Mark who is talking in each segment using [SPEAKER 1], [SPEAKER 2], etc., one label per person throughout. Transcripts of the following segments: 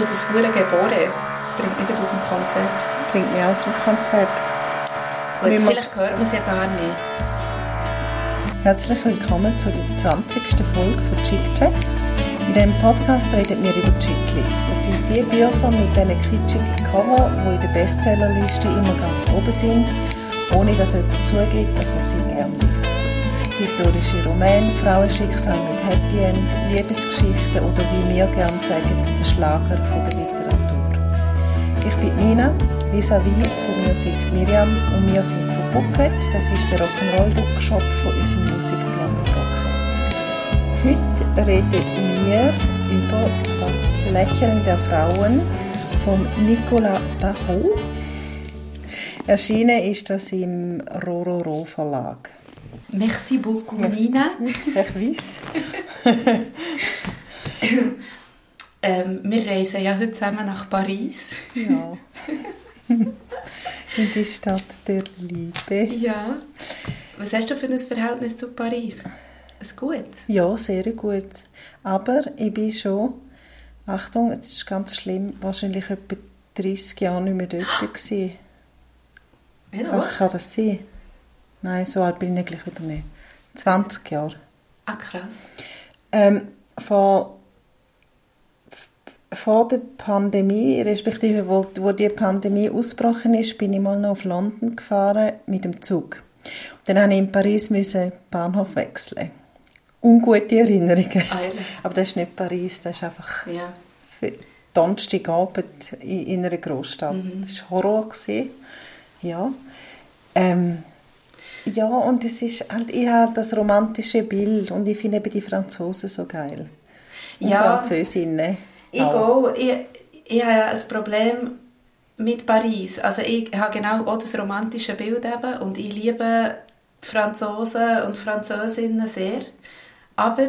[SPEAKER 1] Du, das hure Gebore, das bringt mich aus dem Konzept.
[SPEAKER 2] Das bringt mich aus dem Konzept.
[SPEAKER 1] Gut, vielleicht hört man es ja gar nicht.
[SPEAKER 2] Herzlich willkommen zur 20. Folge von Chick Chat. In diesem Podcast reden wir über Chicklit. Das sind die Bücher mit diesen kitschigen Cover, die in der Bestsellerliste immer ganz oben sind, ohne dass jemand zugibt, dass er sie gerne liest. Historische Romane, Frauenschicksal mit Happy End, Liebesgeschichten oder wie wir gerne sagen, der Schlager von der Literatur. Ich bin Nina, vis-à-vis von mir sitzt Miriam und wir sind von Bucket, das ist der Rock'n'Roll-Bookshop von unserem Musikblog Bucket. Heute reden wir über das Lächeln der Frauen von Nicolas Barrault. Erschienen ist das im Rororo Verlag.
[SPEAKER 1] Merci beaucoup, Nina.
[SPEAKER 2] Sehr weiss.
[SPEAKER 1] ähm, wir reisen ja heute zusammen nach Paris.
[SPEAKER 2] Ja. In die Stadt der Liebe.
[SPEAKER 1] Ja. Was hast du für ein Verhältnis zu Paris? Ein gutes?
[SPEAKER 2] Ja, sehr gut. Aber ich bin schon, Achtung, es ist ganz schlimm, wahrscheinlich etwa 30 Jahre nicht mehr dort gewesen.
[SPEAKER 1] Ja,
[SPEAKER 2] Ach, kann das sein? Nein, so alt bin ich gleich wieder nicht. 20 Jahre.
[SPEAKER 1] Ah, krass.
[SPEAKER 2] Ähm, vor, vor der Pandemie, respektive wo, wo die Pandemie ausgebrochen ist, bin ich mal noch auf London gefahren mit dem Zug. Und dann musste ich in Paris müssen Bahnhof wechseln. Ungute Erinnerungen.
[SPEAKER 1] Ehrlich?
[SPEAKER 2] Aber das ist nicht Paris, das ist einfach
[SPEAKER 1] Ja.
[SPEAKER 2] Donnerstagabend in, in einer Großstadt. Das war Horror. Gewesen. Ja. Ähm, ja, und es ist halt, ich habe das romantische Bild und ich finde eben die Franzosen so geil. Und
[SPEAKER 1] Ja.
[SPEAKER 2] Französinnen.
[SPEAKER 1] Ich auch. Ich, ich habe ein Problem mit Paris. Also ich habe genau auch das romantische Bild eben und ich liebe Franzosen und Französinnen sehr. Aber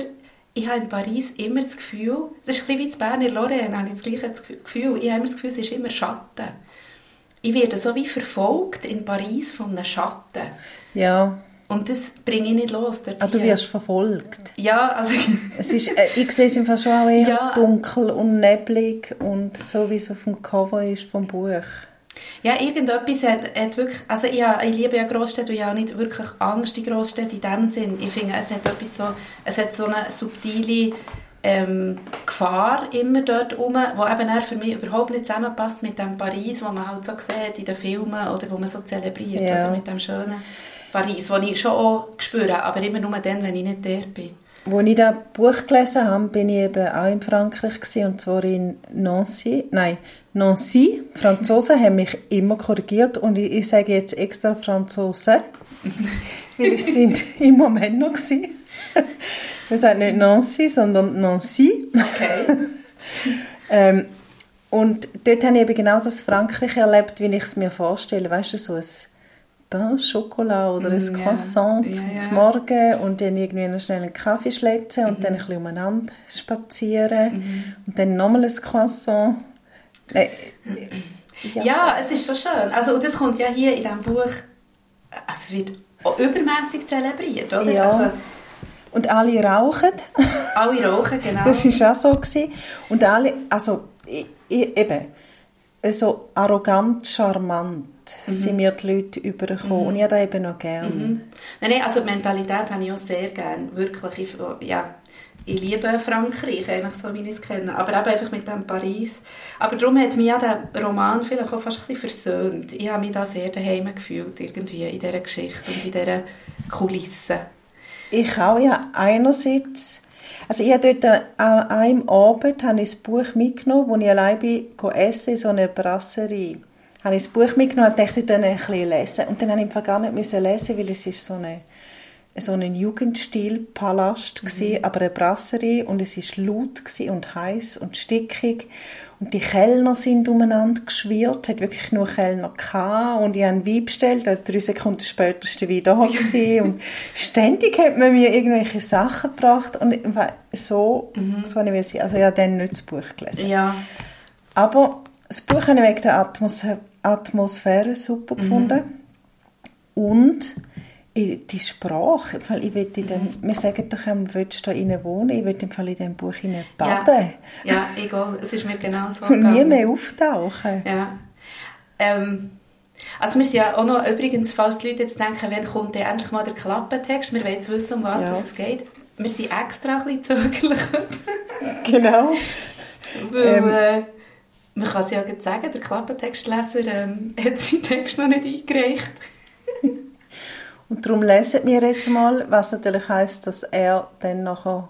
[SPEAKER 1] ich habe in Paris immer das Gefühl, das ist ein bisschen wie in Bern in Lorraine, habe ich das gleiche Gefühl. Ich habe immer das Gefühl, es ist immer Schatten. Ich werde so wie verfolgt in Paris von einem Schatten.
[SPEAKER 2] Ja,
[SPEAKER 1] Und das bringe ich nicht los. Dort
[SPEAKER 2] ah, du wirst verfolgt.
[SPEAKER 1] Ja, also...
[SPEAKER 2] Es ist, äh, ich sehe es im Fall schon auch eher
[SPEAKER 1] Ja.
[SPEAKER 2] dunkel und neblig und so wie es auf dem Cover ist vom Buch.
[SPEAKER 1] Ja, irgendetwas hat, hat wirklich, also ich, ich liebe ja Großstädte und ich habe auch nicht wirklich Angst in Großstädten in dem Sinn. Ich finde, es hat etwas so, es hat so eine subtile ähm, Gefahr immer dort rum, wo eben eher für mich überhaupt nicht zusammenpasst mit dem Paris, wo man halt so sieht in den Filmen oder wo man so zelebriert,
[SPEAKER 2] Ja.
[SPEAKER 1] oder mit dem schönen Paris, wo ich schon auch spüre, aber immer nur dann, wenn ich nicht der bin.
[SPEAKER 2] Als ich das Buch gelesen habe, bin ich eben auch in Frankreich gewesen, und zwar in Nancy. Nein, Nancy. Die Franzosen haben mich immer korrigiert und ich, ich sage jetzt extra Franzosen, weil es sind immer Männer gewesen. Wir sagen nicht Nancy, sondern Nancy.
[SPEAKER 1] Okay.
[SPEAKER 2] Ähm, und dort habe ich eben genau das Frankreich erlebt, wie ich es mir vorstelle. Weißt du, so ein Pain Chocolat oder ein
[SPEAKER 1] Mm, ja.
[SPEAKER 2] Croissant
[SPEAKER 1] Ja, ja.
[SPEAKER 2] zum Morgen und dann irgendwie noch schnell einen Kaffee schletzen und
[SPEAKER 1] Mhm.
[SPEAKER 2] dann ein bisschen umeinander spazieren und dann nochmal ein Croissant. Nein,
[SPEAKER 1] Ja. es ist schon schön. Also, und das kommt ja hier in diesem Buch, also es wird auch übermäßig zelebriert, oder?
[SPEAKER 2] Ja.
[SPEAKER 1] Also,
[SPEAKER 2] Und alle rauchen.
[SPEAKER 1] alle rauchen, genau.
[SPEAKER 2] Das war auch so. Gewesen. Und alle, also ich, ich, eben, so arrogant, charmant
[SPEAKER 1] Mhm.
[SPEAKER 2] sind mir die Leute übergekommen. Und ich habe das eben noch gern.
[SPEAKER 1] Nein, nein, also die Mentalität habe ich auch sehr gerne, wirklich. Ich, ja, ich liebe Frankreich, eigentlich so, wie ich es kenne, aber eben einfach mit dem Paris. Aber darum hat mich ja der Roman vielleicht auch fast ein bisschen versöhnt. Ich habe mich da sehr daheim gefühlt, irgendwie, in dieser Geschichte und in dieser Kulisse.
[SPEAKER 2] Ich auch, ja, einerseits, also ich habe dort an einem Abend habe ich das Buch mitgenommen, wo ich allein bin, essen in so einer Brasserie. Habe ich das Buch mitgenommen und dachte, dann ein bisschen lesen. Und dann habe ich gar nicht müssen lesen, weil es ist so eine so ein Jugendstilpalast mhm. aber eine Brasserie und es ist laut und heiß und stickig und die Kellner sind umeinander geschwirrt, hat wirklich nur Kellner gehabt und ich habe einen Wein bestellt, und drei Sekunden später war der Wein da gewesen. und ständig hat man mir irgendwelche Sachen gebracht und so, mhm. so ich also ich habe dann nicht das Buch gelesen.
[SPEAKER 1] Ja.
[SPEAKER 2] Aber das Buch habe ich wegen der Atmos Atmosphäre super gefunden und die Sprache, weil ich will in dem, wir sagen doch, ähm, willst du da innen wohnen, ich will im Fall in diesem Buch innen baden.
[SPEAKER 1] Ja, ja egal, es ist mir genau so
[SPEAKER 2] Und nie mehr auftauchen.
[SPEAKER 1] Ja. Ähm, also wir sind ja auch noch, übrigens, falls die Leute jetzt denken, wann kommt denn endlich mal der Klappentext, wir wollen jetzt wissen, um was ja. es geht. Wir sind extra ein bisschen zögerlich
[SPEAKER 2] Genau.
[SPEAKER 1] Weil, ähm, äh, man kann es ja jetzt sagen, der Klappentextleser ähm, hat seinen Text noch nicht eingereicht.
[SPEAKER 2] Und darum lesen wir jetzt mal, was natürlich heisst, dass er dann nachher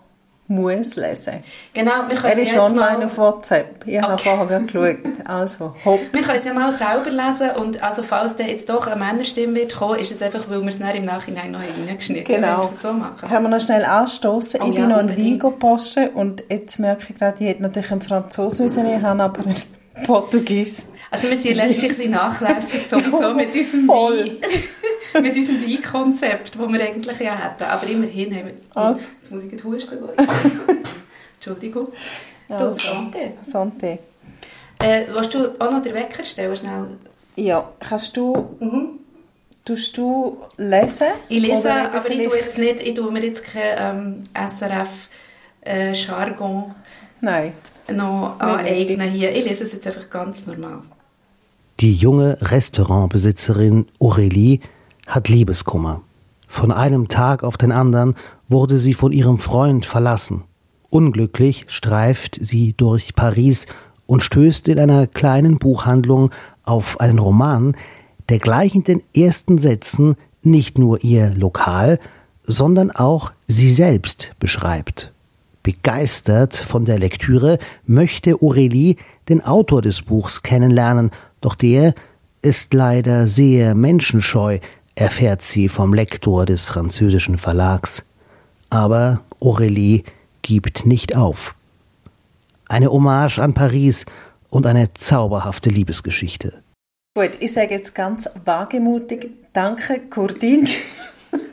[SPEAKER 2] muss lesen.
[SPEAKER 1] Genau,
[SPEAKER 2] wir können Er ist online mal... auf WhatsApp. Ich okay. habe vorher geschaut. Also, hopp.
[SPEAKER 1] Wir können es ja mal selber lesen und also falls der jetzt doch eine Männerstimme wird kommen, ist es einfach, weil wir es dann im Nachhinein noch reingeschnitten
[SPEAKER 2] haben. Genau. So machen. Können wir noch schnell anstoßen? Oh, ich bin ja, noch ein Wein posten und jetzt merke ich gerade, ich hätte natürlich einen Franzosen müssen, ich habe aber einen Portugies.
[SPEAKER 1] Also wir sind letztlich ein bisschen nachlässig sowieso mit unserem
[SPEAKER 2] Voll.
[SPEAKER 1] Wein. mit unserem Weinkonzept, das wir eigentlich ja hätten. Aber immerhin haben wir...
[SPEAKER 2] Also.
[SPEAKER 1] Jetzt muss ich nicht husten. Entschuldigung.
[SPEAKER 2] Also. Du, Santé. Santé.
[SPEAKER 1] Äh, willst du auch noch den Wecker stellen, schnell?
[SPEAKER 2] Ja, kannst du... Mhm. Tust du lesen?
[SPEAKER 1] Ich lese, aber ich tue, jetzt nicht, ich tue mir jetzt kein ähm, SRF-Jargon
[SPEAKER 2] äh,
[SPEAKER 1] noch aneignen hier. Ich lese es jetzt einfach ganz normal.
[SPEAKER 3] Die junge Restaurantbesitzerin Aurélie hat Liebeskummer. Von einem Tag auf den anderen wurde sie von ihrem Freund verlassen. Unglücklich streift sie durch Paris und stößt in einer kleinen Buchhandlung auf einen Roman, der gleich in den ersten Sätzen nicht nur ihr Lokal, sondern auch sie selbst beschreibt. Begeistert von der Lektüre möchte Aurélie den Autor des Buchs kennenlernen, doch der ist leider sehr menschenscheu, erfährt sie vom Lektor des französischen Verlags. Aber Aurélie gibt nicht auf. Eine Hommage an Paris und eine zauberhafte Liebesgeschichte.
[SPEAKER 2] Gut, ich sage jetzt ganz wagemutig, danke Kurdin.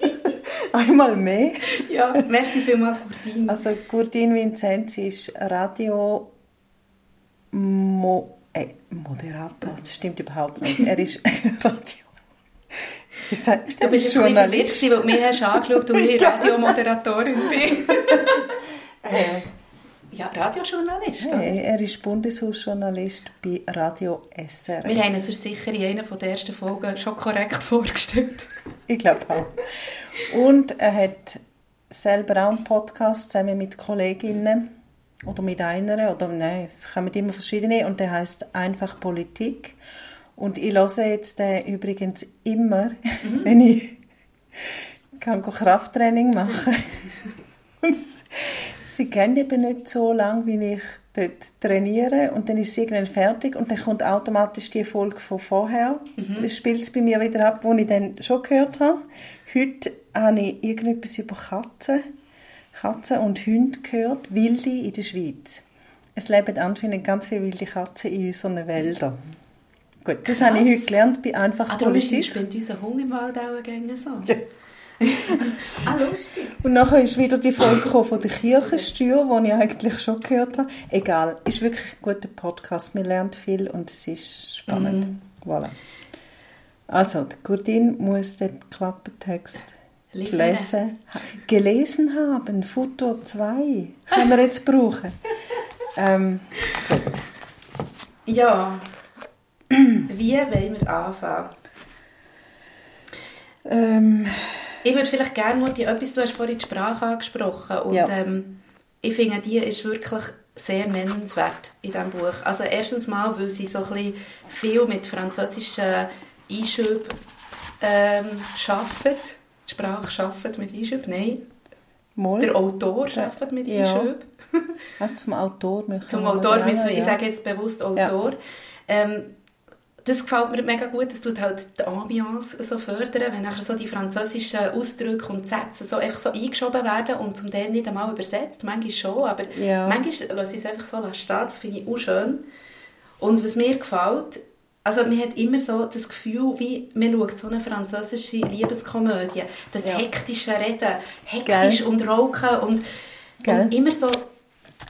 [SPEAKER 2] Einmal mehr.
[SPEAKER 1] Ja, merci vielmals Kurdin.
[SPEAKER 2] Also Kurdin Vincenzi ist Radio Mo äh, Moderator, das stimmt überhaupt nicht. Er ist Radio
[SPEAKER 1] wie sagt du bist ein bisschen weil du mich hast angeschaut und ich Radiomoderatorin bin. äh, ja, Radiojournalist.
[SPEAKER 2] Hey, er ist Bundeshausjournalist bei Radio SRF.
[SPEAKER 1] Wir haben uns sicher in einer der ersten Folgen schon korrekt vorgestellt.
[SPEAKER 2] ich glaube auch. Und er hat selber auch einen Podcast zusammen mit Kolleginnen oder mit einer oder nein, es kommen immer verschiedene und der heißt einfach Politik. Und ich höre jetzt den übrigens immer, mhm. wenn ich kann Krafttraining machen Und sie kennen eben nicht so lange, wie ich dort trainiere. Und dann ist sie irgendwann fertig und dann kommt automatisch die Folge von vorher. Mhm. Das spielt es bei mir wieder ab, wo ich dann schon gehört habe. Heute habe ich irgendetwas über Katzen, Katzen und Hunde gehört, Wilde in der Schweiz. Es leben anscheinend ganz viele wilde Katzen in unseren Wäldern. Gut, das Krass. habe ich heute gelernt bei einfach
[SPEAKER 1] ah, Politik. spinnt unser Hund im Wald auch gerne so. Ja. ah, lustig.
[SPEAKER 2] Und nachher ist wieder die Folge von der Kirchensteuer, die ich eigentlich schon gehört habe. Egal, ist wirklich ein guter Podcast. Man lernt viel und es ist spannend. Mhm. Voilà. Also, die Gurdin muss den Klappentext lesen, gelesen haben. Futur 2 können wir jetzt brauchen. ähm, gut.
[SPEAKER 1] Ja, wie wollen wir anfangen?
[SPEAKER 2] Ähm.
[SPEAKER 1] Ich würde vielleicht gerne, Mutti, etwas, du hast vorhin die Sprache angesprochen und ja. ähm, ich finde, die ist wirklich sehr nennenswert in diesem Buch. Also erstens mal, weil sie so ein viel mit französischen Einschüben ähm, arbeitet. Die Sprache arbeitet mit Einschüben, nein.
[SPEAKER 2] Mal.
[SPEAKER 1] Der Autor arbeitet mit ja. Einschüben.
[SPEAKER 2] Ja, zum Autor.
[SPEAKER 1] Zum Autor, ich ja. sage jetzt bewusst Autor. Ja. Ähm, das gefällt mir mega gut, das tut halt die Ambiance so fördern, wenn nachher so die französischen Ausdrücke und Sätze so einfach so eingeschoben werden und zum Teil nicht einmal übersetzt, manchmal schon, aber ja. manchmal lasse ich es einfach so stehen, das finde ich auch schön. Und was mir gefällt, also man hat immer so das Gefühl, wie man schaut so eine französische Liebeskomödie, das ja. hektische Reden, hektisch Gell. und Rauchen und, und immer so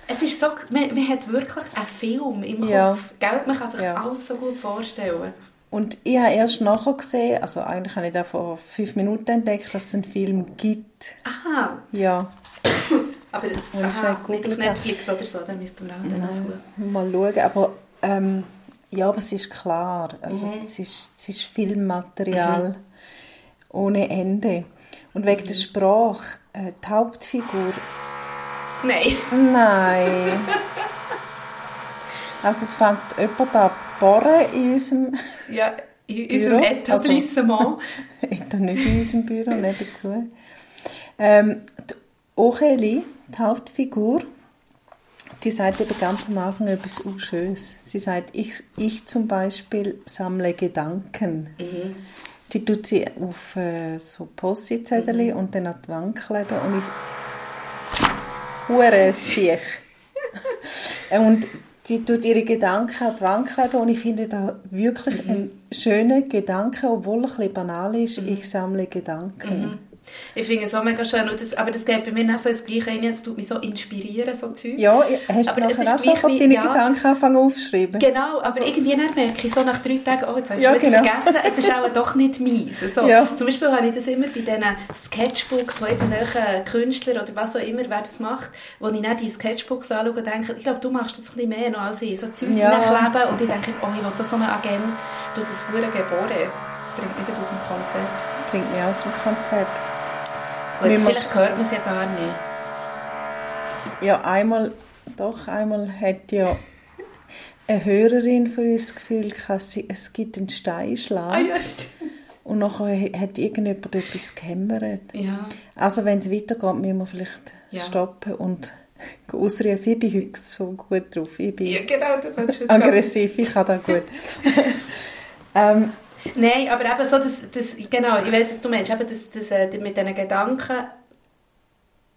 [SPEAKER 1] es ist so, man, man hat wirklich einen Film im Kopf. Ja. Gell? Man kann sich ja. alles so gut vorstellen.
[SPEAKER 2] Und ich habe erst nachher gesehen, also eigentlich habe ich da vor fünf Minuten entdeckt, dass es einen Film gibt.
[SPEAKER 1] Aha.
[SPEAKER 2] Ja.
[SPEAKER 1] Aber aha, nicht auf Netflix oder so, dann müssten wir auch suchen.
[SPEAKER 2] Mal schauen, aber ähm, ja, aber es ist klar, also
[SPEAKER 1] Mhm.
[SPEAKER 2] es, ist, es ist Filmmaterial ohne Ende. Und wegen
[SPEAKER 1] Mhm.
[SPEAKER 2] der Sprache, äh, die Hauptfigur,
[SPEAKER 1] Nein.
[SPEAKER 2] nein. also es fängt jemand an bohren in unserem,
[SPEAKER 1] Ja, in unserem
[SPEAKER 2] Büro,
[SPEAKER 1] Etablissement.
[SPEAKER 2] da nicht in unserem Büro, nebenzu. Ähm, die Ocheli, die Hauptfigur, die sagt eben ganz am Anfang etwas Unschönes. Sie sagt, ich, ich zum Beispiel sammle Gedanken. Die tut sie auf äh, so Post-it-Zettel und dann an die Wand kleben und ich... Hure sich. und die tut ihre Gedanken an die Wand kleben und ich finde da wirklich einen schönen Gedanke, obwohl er ein bisschen banal ist. Ich sammle Gedanken.
[SPEAKER 1] Ich finde es auch mega schön. Das, aber das geht bei mir auch so das Gleiche rein. Es tut mich so inspirieren, so Zeug.
[SPEAKER 2] Ja, hast
[SPEAKER 1] Aber
[SPEAKER 2] du nachher auch sofort deine
[SPEAKER 1] ja.
[SPEAKER 2] Gedanken anfangen aufzuschreiben?
[SPEAKER 1] Genau, aber irgendwie dann merke ich so nach drei Tagen, oh, jetzt hast du
[SPEAKER 2] Ja,
[SPEAKER 1] wieder
[SPEAKER 2] genau.
[SPEAKER 1] vergessen, es ist auch doch nicht meins. So.
[SPEAKER 2] Ja.
[SPEAKER 1] Zum Beispiel habe ich das immer bei diesen Sketchbooks, wo irgendwelche Künstler oder was auch immer, wer das macht, wo ich dann die Sketchbooks anschaue und denke, ich glaube, du machst das ein bisschen mehr noch als ich. So Zeug
[SPEAKER 2] Ja.
[SPEAKER 1] hineinkleben und ich denke, oh, ich will da so einen Agent, du das hure geboren. Das bringt mich aus dem Konzept.
[SPEAKER 2] Bringt mich aus dem Konzept.
[SPEAKER 1] Gut,
[SPEAKER 2] Wir
[SPEAKER 1] vielleicht hört man es ja gar nicht.
[SPEAKER 2] Ja, einmal, doch, einmal hat ja eine Hörerin von uns das Gefühl, sie- es gibt einen Steinschlag.
[SPEAKER 1] Ah ja.
[SPEAKER 2] Und nachher hat irgendjemand etwas gehämmert.
[SPEAKER 1] Ja.
[SPEAKER 2] Also wenn es weitergeht, müssen wir vielleicht
[SPEAKER 1] Ja.
[SPEAKER 2] stoppen und ausrufen. Ich bin heute so gut drauf. Ich bin
[SPEAKER 1] ja, genau,
[SPEAKER 2] aggressiv, ich kann das gut. ähm,
[SPEAKER 1] Nein, aber eben so, das, das, genau, ich weiß, was du meinst, eben das, das, äh, mit diesen Gedanken,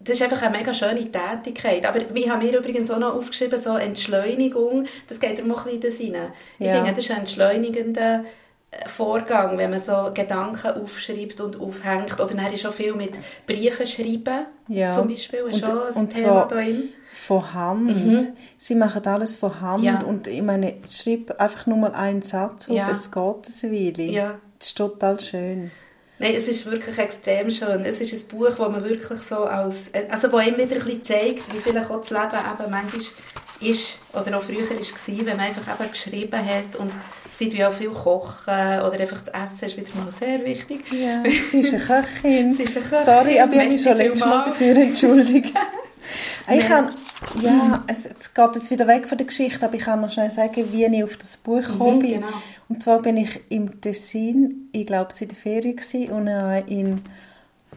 [SPEAKER 1] das ist einfach eine mega schöne Tätigkeit. Aber wir haben mir übrigens auch noch aufgeschrieben, so Entschleunigung, das geht darum auch ein bisschen rein. Ich
[SPEAKER 2] Ja.
[SPEAKER 1] finde, das ist ein entschleunigender Vorgang, wenn man so Gedanken aufschreibt und aufhängt. Oder dann ist auch viel mit Briefen schreiben,
[SPEAKER 2] Ja.
[SPEAKER 1] zum Beispiel, ist
[SPEAKER 2] Und-
[SPEAKER 1] schon ein
[SPEAKER 2] und
[SPEAKER 1] Thema da drin.
[SPEAKER 2] von Hand. Sie machen alles von Hand.
[SPEAKER 1] Mhm. Ja.
[SPEAKER 2] Und ich meine, schreib einfach nur mal einen Satz auf,
[SPEAKER 1] Ja.
[SPEAKER 2] es geht eine Weile.
[SPEAKER 1] Ja.
[SPEAKER 2] Das ist total schön.
[SPEAKER 1] Nein, es ist wirklich extrem schön. Es ist ein Buch, das man wirklich so als, also wo ihm wieder ein bisschen zeigt, wie vielleicht auch das Leben eben manchmal ist, oder auch früher war, wenn man einfach eben geschrieben hat und sieht wie auch viel kochen oder einfach das Essen ist wieder mal sehr wichtig.
[SPEAKER 2] Ja, sie ist eine Köchin.
[SPEAKER 1] Sie ist eine Köchin.
[SPEAKER 2] Sorry, aber ich habe mich schon letztes Mal dafür entschuldigt. ich kann, ja, es, es geht jetzt wieder weg von der Geschichte, aber ich kann noch schnell sagen, wie ich auf das Buch gekommen bin.
[SPEAKER 1] genau.
[SPEAKER 2] Und zwar bin ich im Tessin, ich glaube, es war in der Ferien gewesen, und äh, in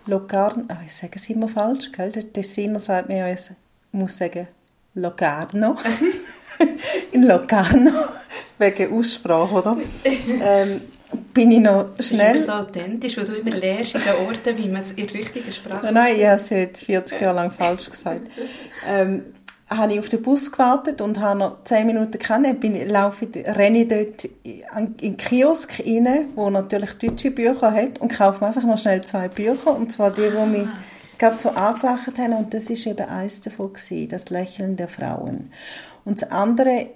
[SPEAKER 2] Locarno, ah, ich sage es immer falsch, gell? Der Tessiner sagt mir ja, ich muss sagen, Locarno. in Locarno, wegen Aussprache, oder? ähm, bin ich noch
[SPEAKER 1] Das ist
[SPEAKER 2] schnell...
[SPEAKER 1] immer so authentisch, weil du immer lernst in den Orten, wie man es in der richtigen Sprache
[SPEAKER 2] Nein, nein, ich habe es heute 40 Jahre lang falsch gesagt. Ähm, habe ich auf den Bus gewartet und habe noch 10 Minuten kennen. Bin, laufe, renne ich dort in in den Kiosk rein, wo natürlich deutsche Bücher hat und kaufe mir einfach noch schnell zwei Bücher. Und zwar die, die mich gerade so angelacht haben. Und das ist eben eins davon, gewesen, das Lächeln der Frauen. Und das andere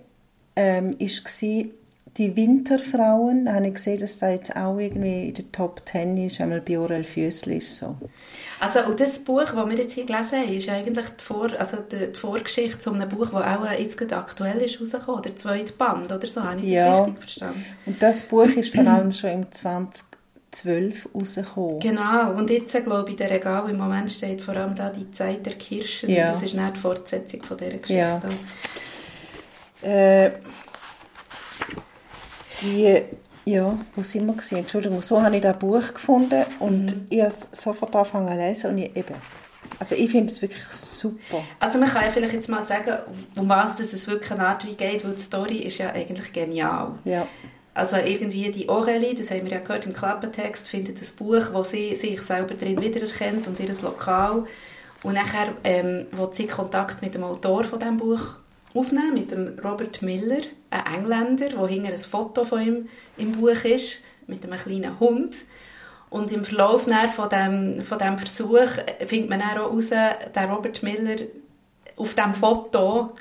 [SPEAKER 2] ähm, ist gewesen, die Winterfrauen. Da habe ich gesehen, dass da jetzt auch irgendwie in der Top 10 ist, einmal bei Orel Füssli ist so.
[SPEAKER 1] Also, und das Buch, das wir jetzt hier gelesen haben, ist eigentlich die, Vor also die, die Vorgeschichte zu einem Buch, das auch jetzt gerade aktuell ist rausgekommen, der zweite Band oder so, habe ich das
[SPEAKER 2] Ja.
[SPEAKER 1] richtig verstanden?
[SPEAKER 2] Und das Buch ist vor allem schon im 2012 rausgekommen.
[SPEAKER 1] Genau, und jetzt, glaube ich, in der Regal im Moment steht vor allem da die Zeit der Kirschen.
[SPEAKER 2] Ja.
[SPEAKER 1] Das ist nicht die Fortsetzung von dieser Geschichte.
[SPEAKER 2] Ja. Äh, die, ja, wo sind wir gewesen? Entschuldigung, so habe ich das Buch gefunden und
[SPEAKER 1] Mhm.
[SPEAKER 2] ich habe es sofort angefangen zu lesen und ich eben, also ich finde es wirklich super.
[SPEAKER 1] Also man kann ja vielleicht jetzt mal sagen, um was es wirklich eine Art wie geht, weil die Story ist ja eigentlich genial.
[SPEAKER 2] Ja,
[SPEAKER 1] Also irgendwie die Aurelie, das haben wir ja gehört im Klappentext, findet ein Buch, wo sie sich selber drin wiedererkennt und ihr Lokal. Und nachher ähm, will sie Kontakt mit dem Autor von diesem Buch aufnehmen, mit dem Robert Miller, ein Engländer, wo hinter ein Foto von ihm im Buch ist, mit einem kleinen Hund. Und im Verlauf von dem, von dem Versuch äh, findet man auch heraus, der Robert Miller auf dem Foto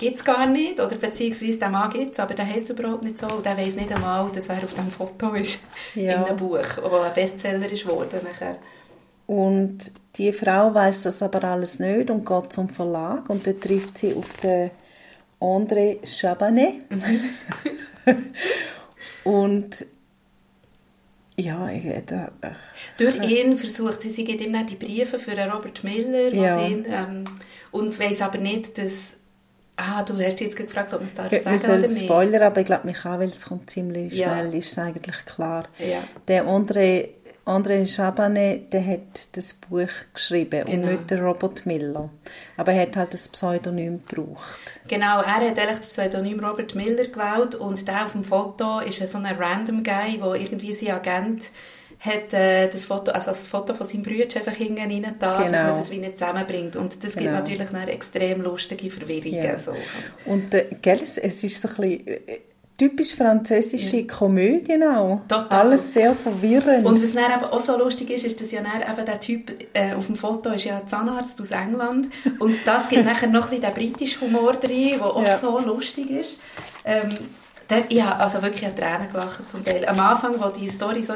[SPEAKER 1] gibt es gar nicht, oder beziehungsweise der Mann gibt es, aber der heisst überhaupt nicht so und der weiß nicht einmal, dass er auf dem Foto ist, ja. in einem Buch, das ein Bestseller ist geworden nachher.
[SPEAKER 2] Und die Frau weiß das aber alles nicht und geht zum Verlag und dort trifft sie auf den André Chabanet. und ja, ich, da,
[SPEAKER 1] äh, Durch ihn versucht sie, sie gibt ihm dann die Briefe für Robert Miller ja. ihn, ähm, und weiß aber nicht, dass Ah, du hast jetzt gefragt, ob man es darf
[SPEAKER 2] sagen soll oder nicht. Spoiler, aber ich glaube, mich auch, weil es kommt ziemlich schnell, ja. ist es eigentlich klar.
[SPEAKER 1] Ja.
[SPEAKER 2] Der André, André Chabanet, der hat das Buch geschrieben genau. und nicht der Robert Miller. Aber er hat halt das Pseudonym gebraucht.
[SPEAKER 1] Genau, er hat eigentlich das Pseudonym Robert Miller gewählt und der auf dem Foto ist so ein random Guy, der irgendwie sein Agent hat äh, das Foto, also das Foto von seinem Bruder einfach hinten rein da, genau. dass man das wie nicht zusammenbringt. Und das genau. gibt natürlich eine extrem lustige Verwirrungen. Ja. So.
[SPEAKER 2] Und äh, gell, es ist so ein bisschen äh, typisch französische ja. Komödie auch. Total. Alles sehr verwirrend.
[SPEAKER 1] Und was dann auch so lustig ist, ist, dass ja dann eben der Typ äh, auf dem Foto ist ja ein Zahnarzt aus England und das gibt nachher noch ein bisschen den britischen Humor drin, der auch ja. so lustig ist. Ähm, der, ja, also wirklich an Tränen gelacht zum Teil. Am Anfang, wo die Story so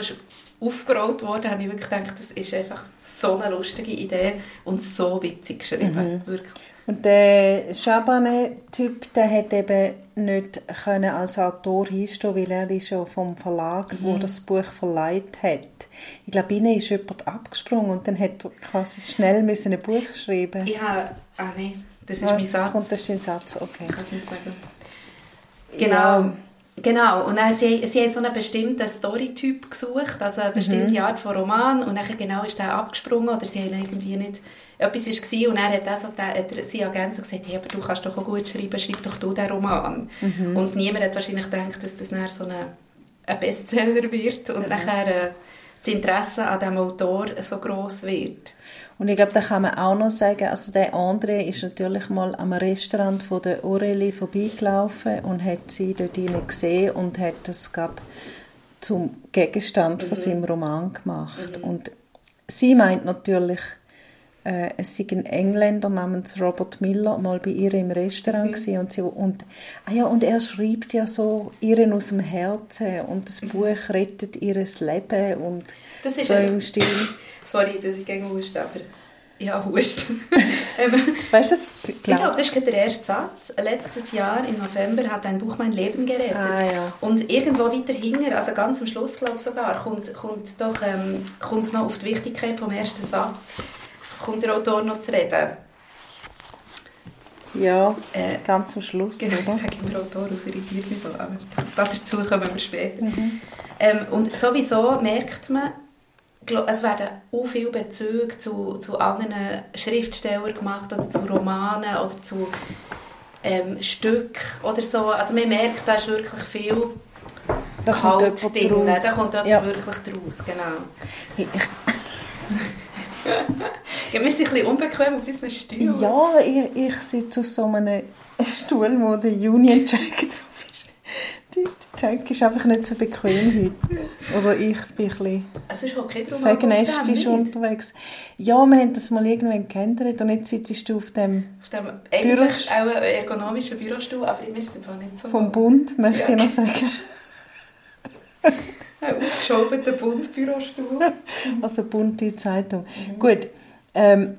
[SPEAKER 1] aufgerollt wurde, habe ich wirklich gedacht, das ist einfach so eine lustige Idee und so witzig geschrieben. Mhm. Wirklich.
[SPEAKER 2] Und der Schabane-Typ, der hat eben nicht können als Autor hinstehen, weil er ist ja vom Verlag, mhm. wo das Buch verleiht hat. Ich glaube, ihnen ist jemand abgesprungen und dann hat er quasi schnell müssen ein Buch schreiben.
[SPEAKER 1] Ja, ah nein, das ist ah, mein Satz.
[SPEAKER 2] Kommt, das ist dein Satz, okay.
[SPEAKER 1] Ich kann es nicht sagen. Genau. Ja. Genau, und dann, sie, sie haben so einen bestimmten Storytyp gesucht, also eine bestimmte mhm. Art von Roman und dann genau ist der abgesprungen oder sie haben irgendwie nicht, etwas war und er hat also der, sie Agent so gesagt, hey, aber du kannst doch auch gut schreiben, schreib doch du den Roman. Mhm. Und niemand hat wahrscheinlich gedacht, dass das dann so eine, ein Bestseller wird und mhm. nachher äh, das Interesse an diesem Autor so groß wird.
[SPEAKER 2] Und ich glaube, da kann man auch noch sagen, also der André ist natürlich mal am Restaurant von der Aurelie vorbeigelaufen und hat sie dort gesehen und hat das gerade zum Gegenstand mhm. von seinem Roman gemacht. Mhm. Und sie meint natürlich, äh, es sei ein Engländer namens Robert Miller mal bei ihr im Restaurant mhm. und sie und ah ja und er schreibt ja so ihren aus dem Herzen und das mhm. Buch rettet ihres Leben und
[SPEAKER 1] das ist so im Stil. Sorry, dass ich gegen Hust, aber ja, Hust. Ähm,
[SPEAKER 2] weißt du das?
[SPEAKER 1] Ich glaube, das ist der erste Satz. Letztes Jahr im November hat ein Buch mein Leben gerettet.
[SPEAKER 2] Ah, ja.
[SPEAKER 1] Und irgendwo weiter hinten, also ganz am Schluss glaube ich sogar, kommt, kommt doch ähm, kommt es noch auf die Wichtigkeit vom ersten Satz, kommt der Autor noch zu reden.
[SPEAKER 2] Ja, äh, ganz am Schluss,
[SPEAKER 1] genau, oder? Ich sage immer Autor, das irritiert mich so, aber dazu kommen wir später. Mhm. Ähm, und sowieso merkt man, es werden auch viele Bezüge zu, zu anderen Schriftstellern gemacht oder zu Romanen oder zu ähm, Stücken oder so. Also man merkt, da ist wirklich viel da Gehalt drin. Draus. Da kommt jemand ja. wirklich draus, genau. ja, wir sind ein bisschen unbequem auf unseren Stuhl.
[SPEAKER 2] Ja, ich, ich sitze auf so einem Stuhl, wo der Union Jack drauf ist. Die, Jack ist einfach nicht so bequem heute. Oder ich bin ein bisschen
[SPEAKER 1] es ist okay,
[SPEAKER 2] feministisch unterwegs. Ja, wir haben das mal irgendwann geändert und jetzt sitzt du auf dem
[SPEAKER 1] Auf dem eigentlich auch ergonomischen Bürostuhl, aber wir sind nicht so...
[SPEAKER 2] Vom Bund, möchte ja. ich noch sagen.
[SPEAKER 1] Aufgeschobener Bund-Bürostuhl.
[SPEAKER 2] Also bunte Zeitung. Mhm. Gut. Ähm,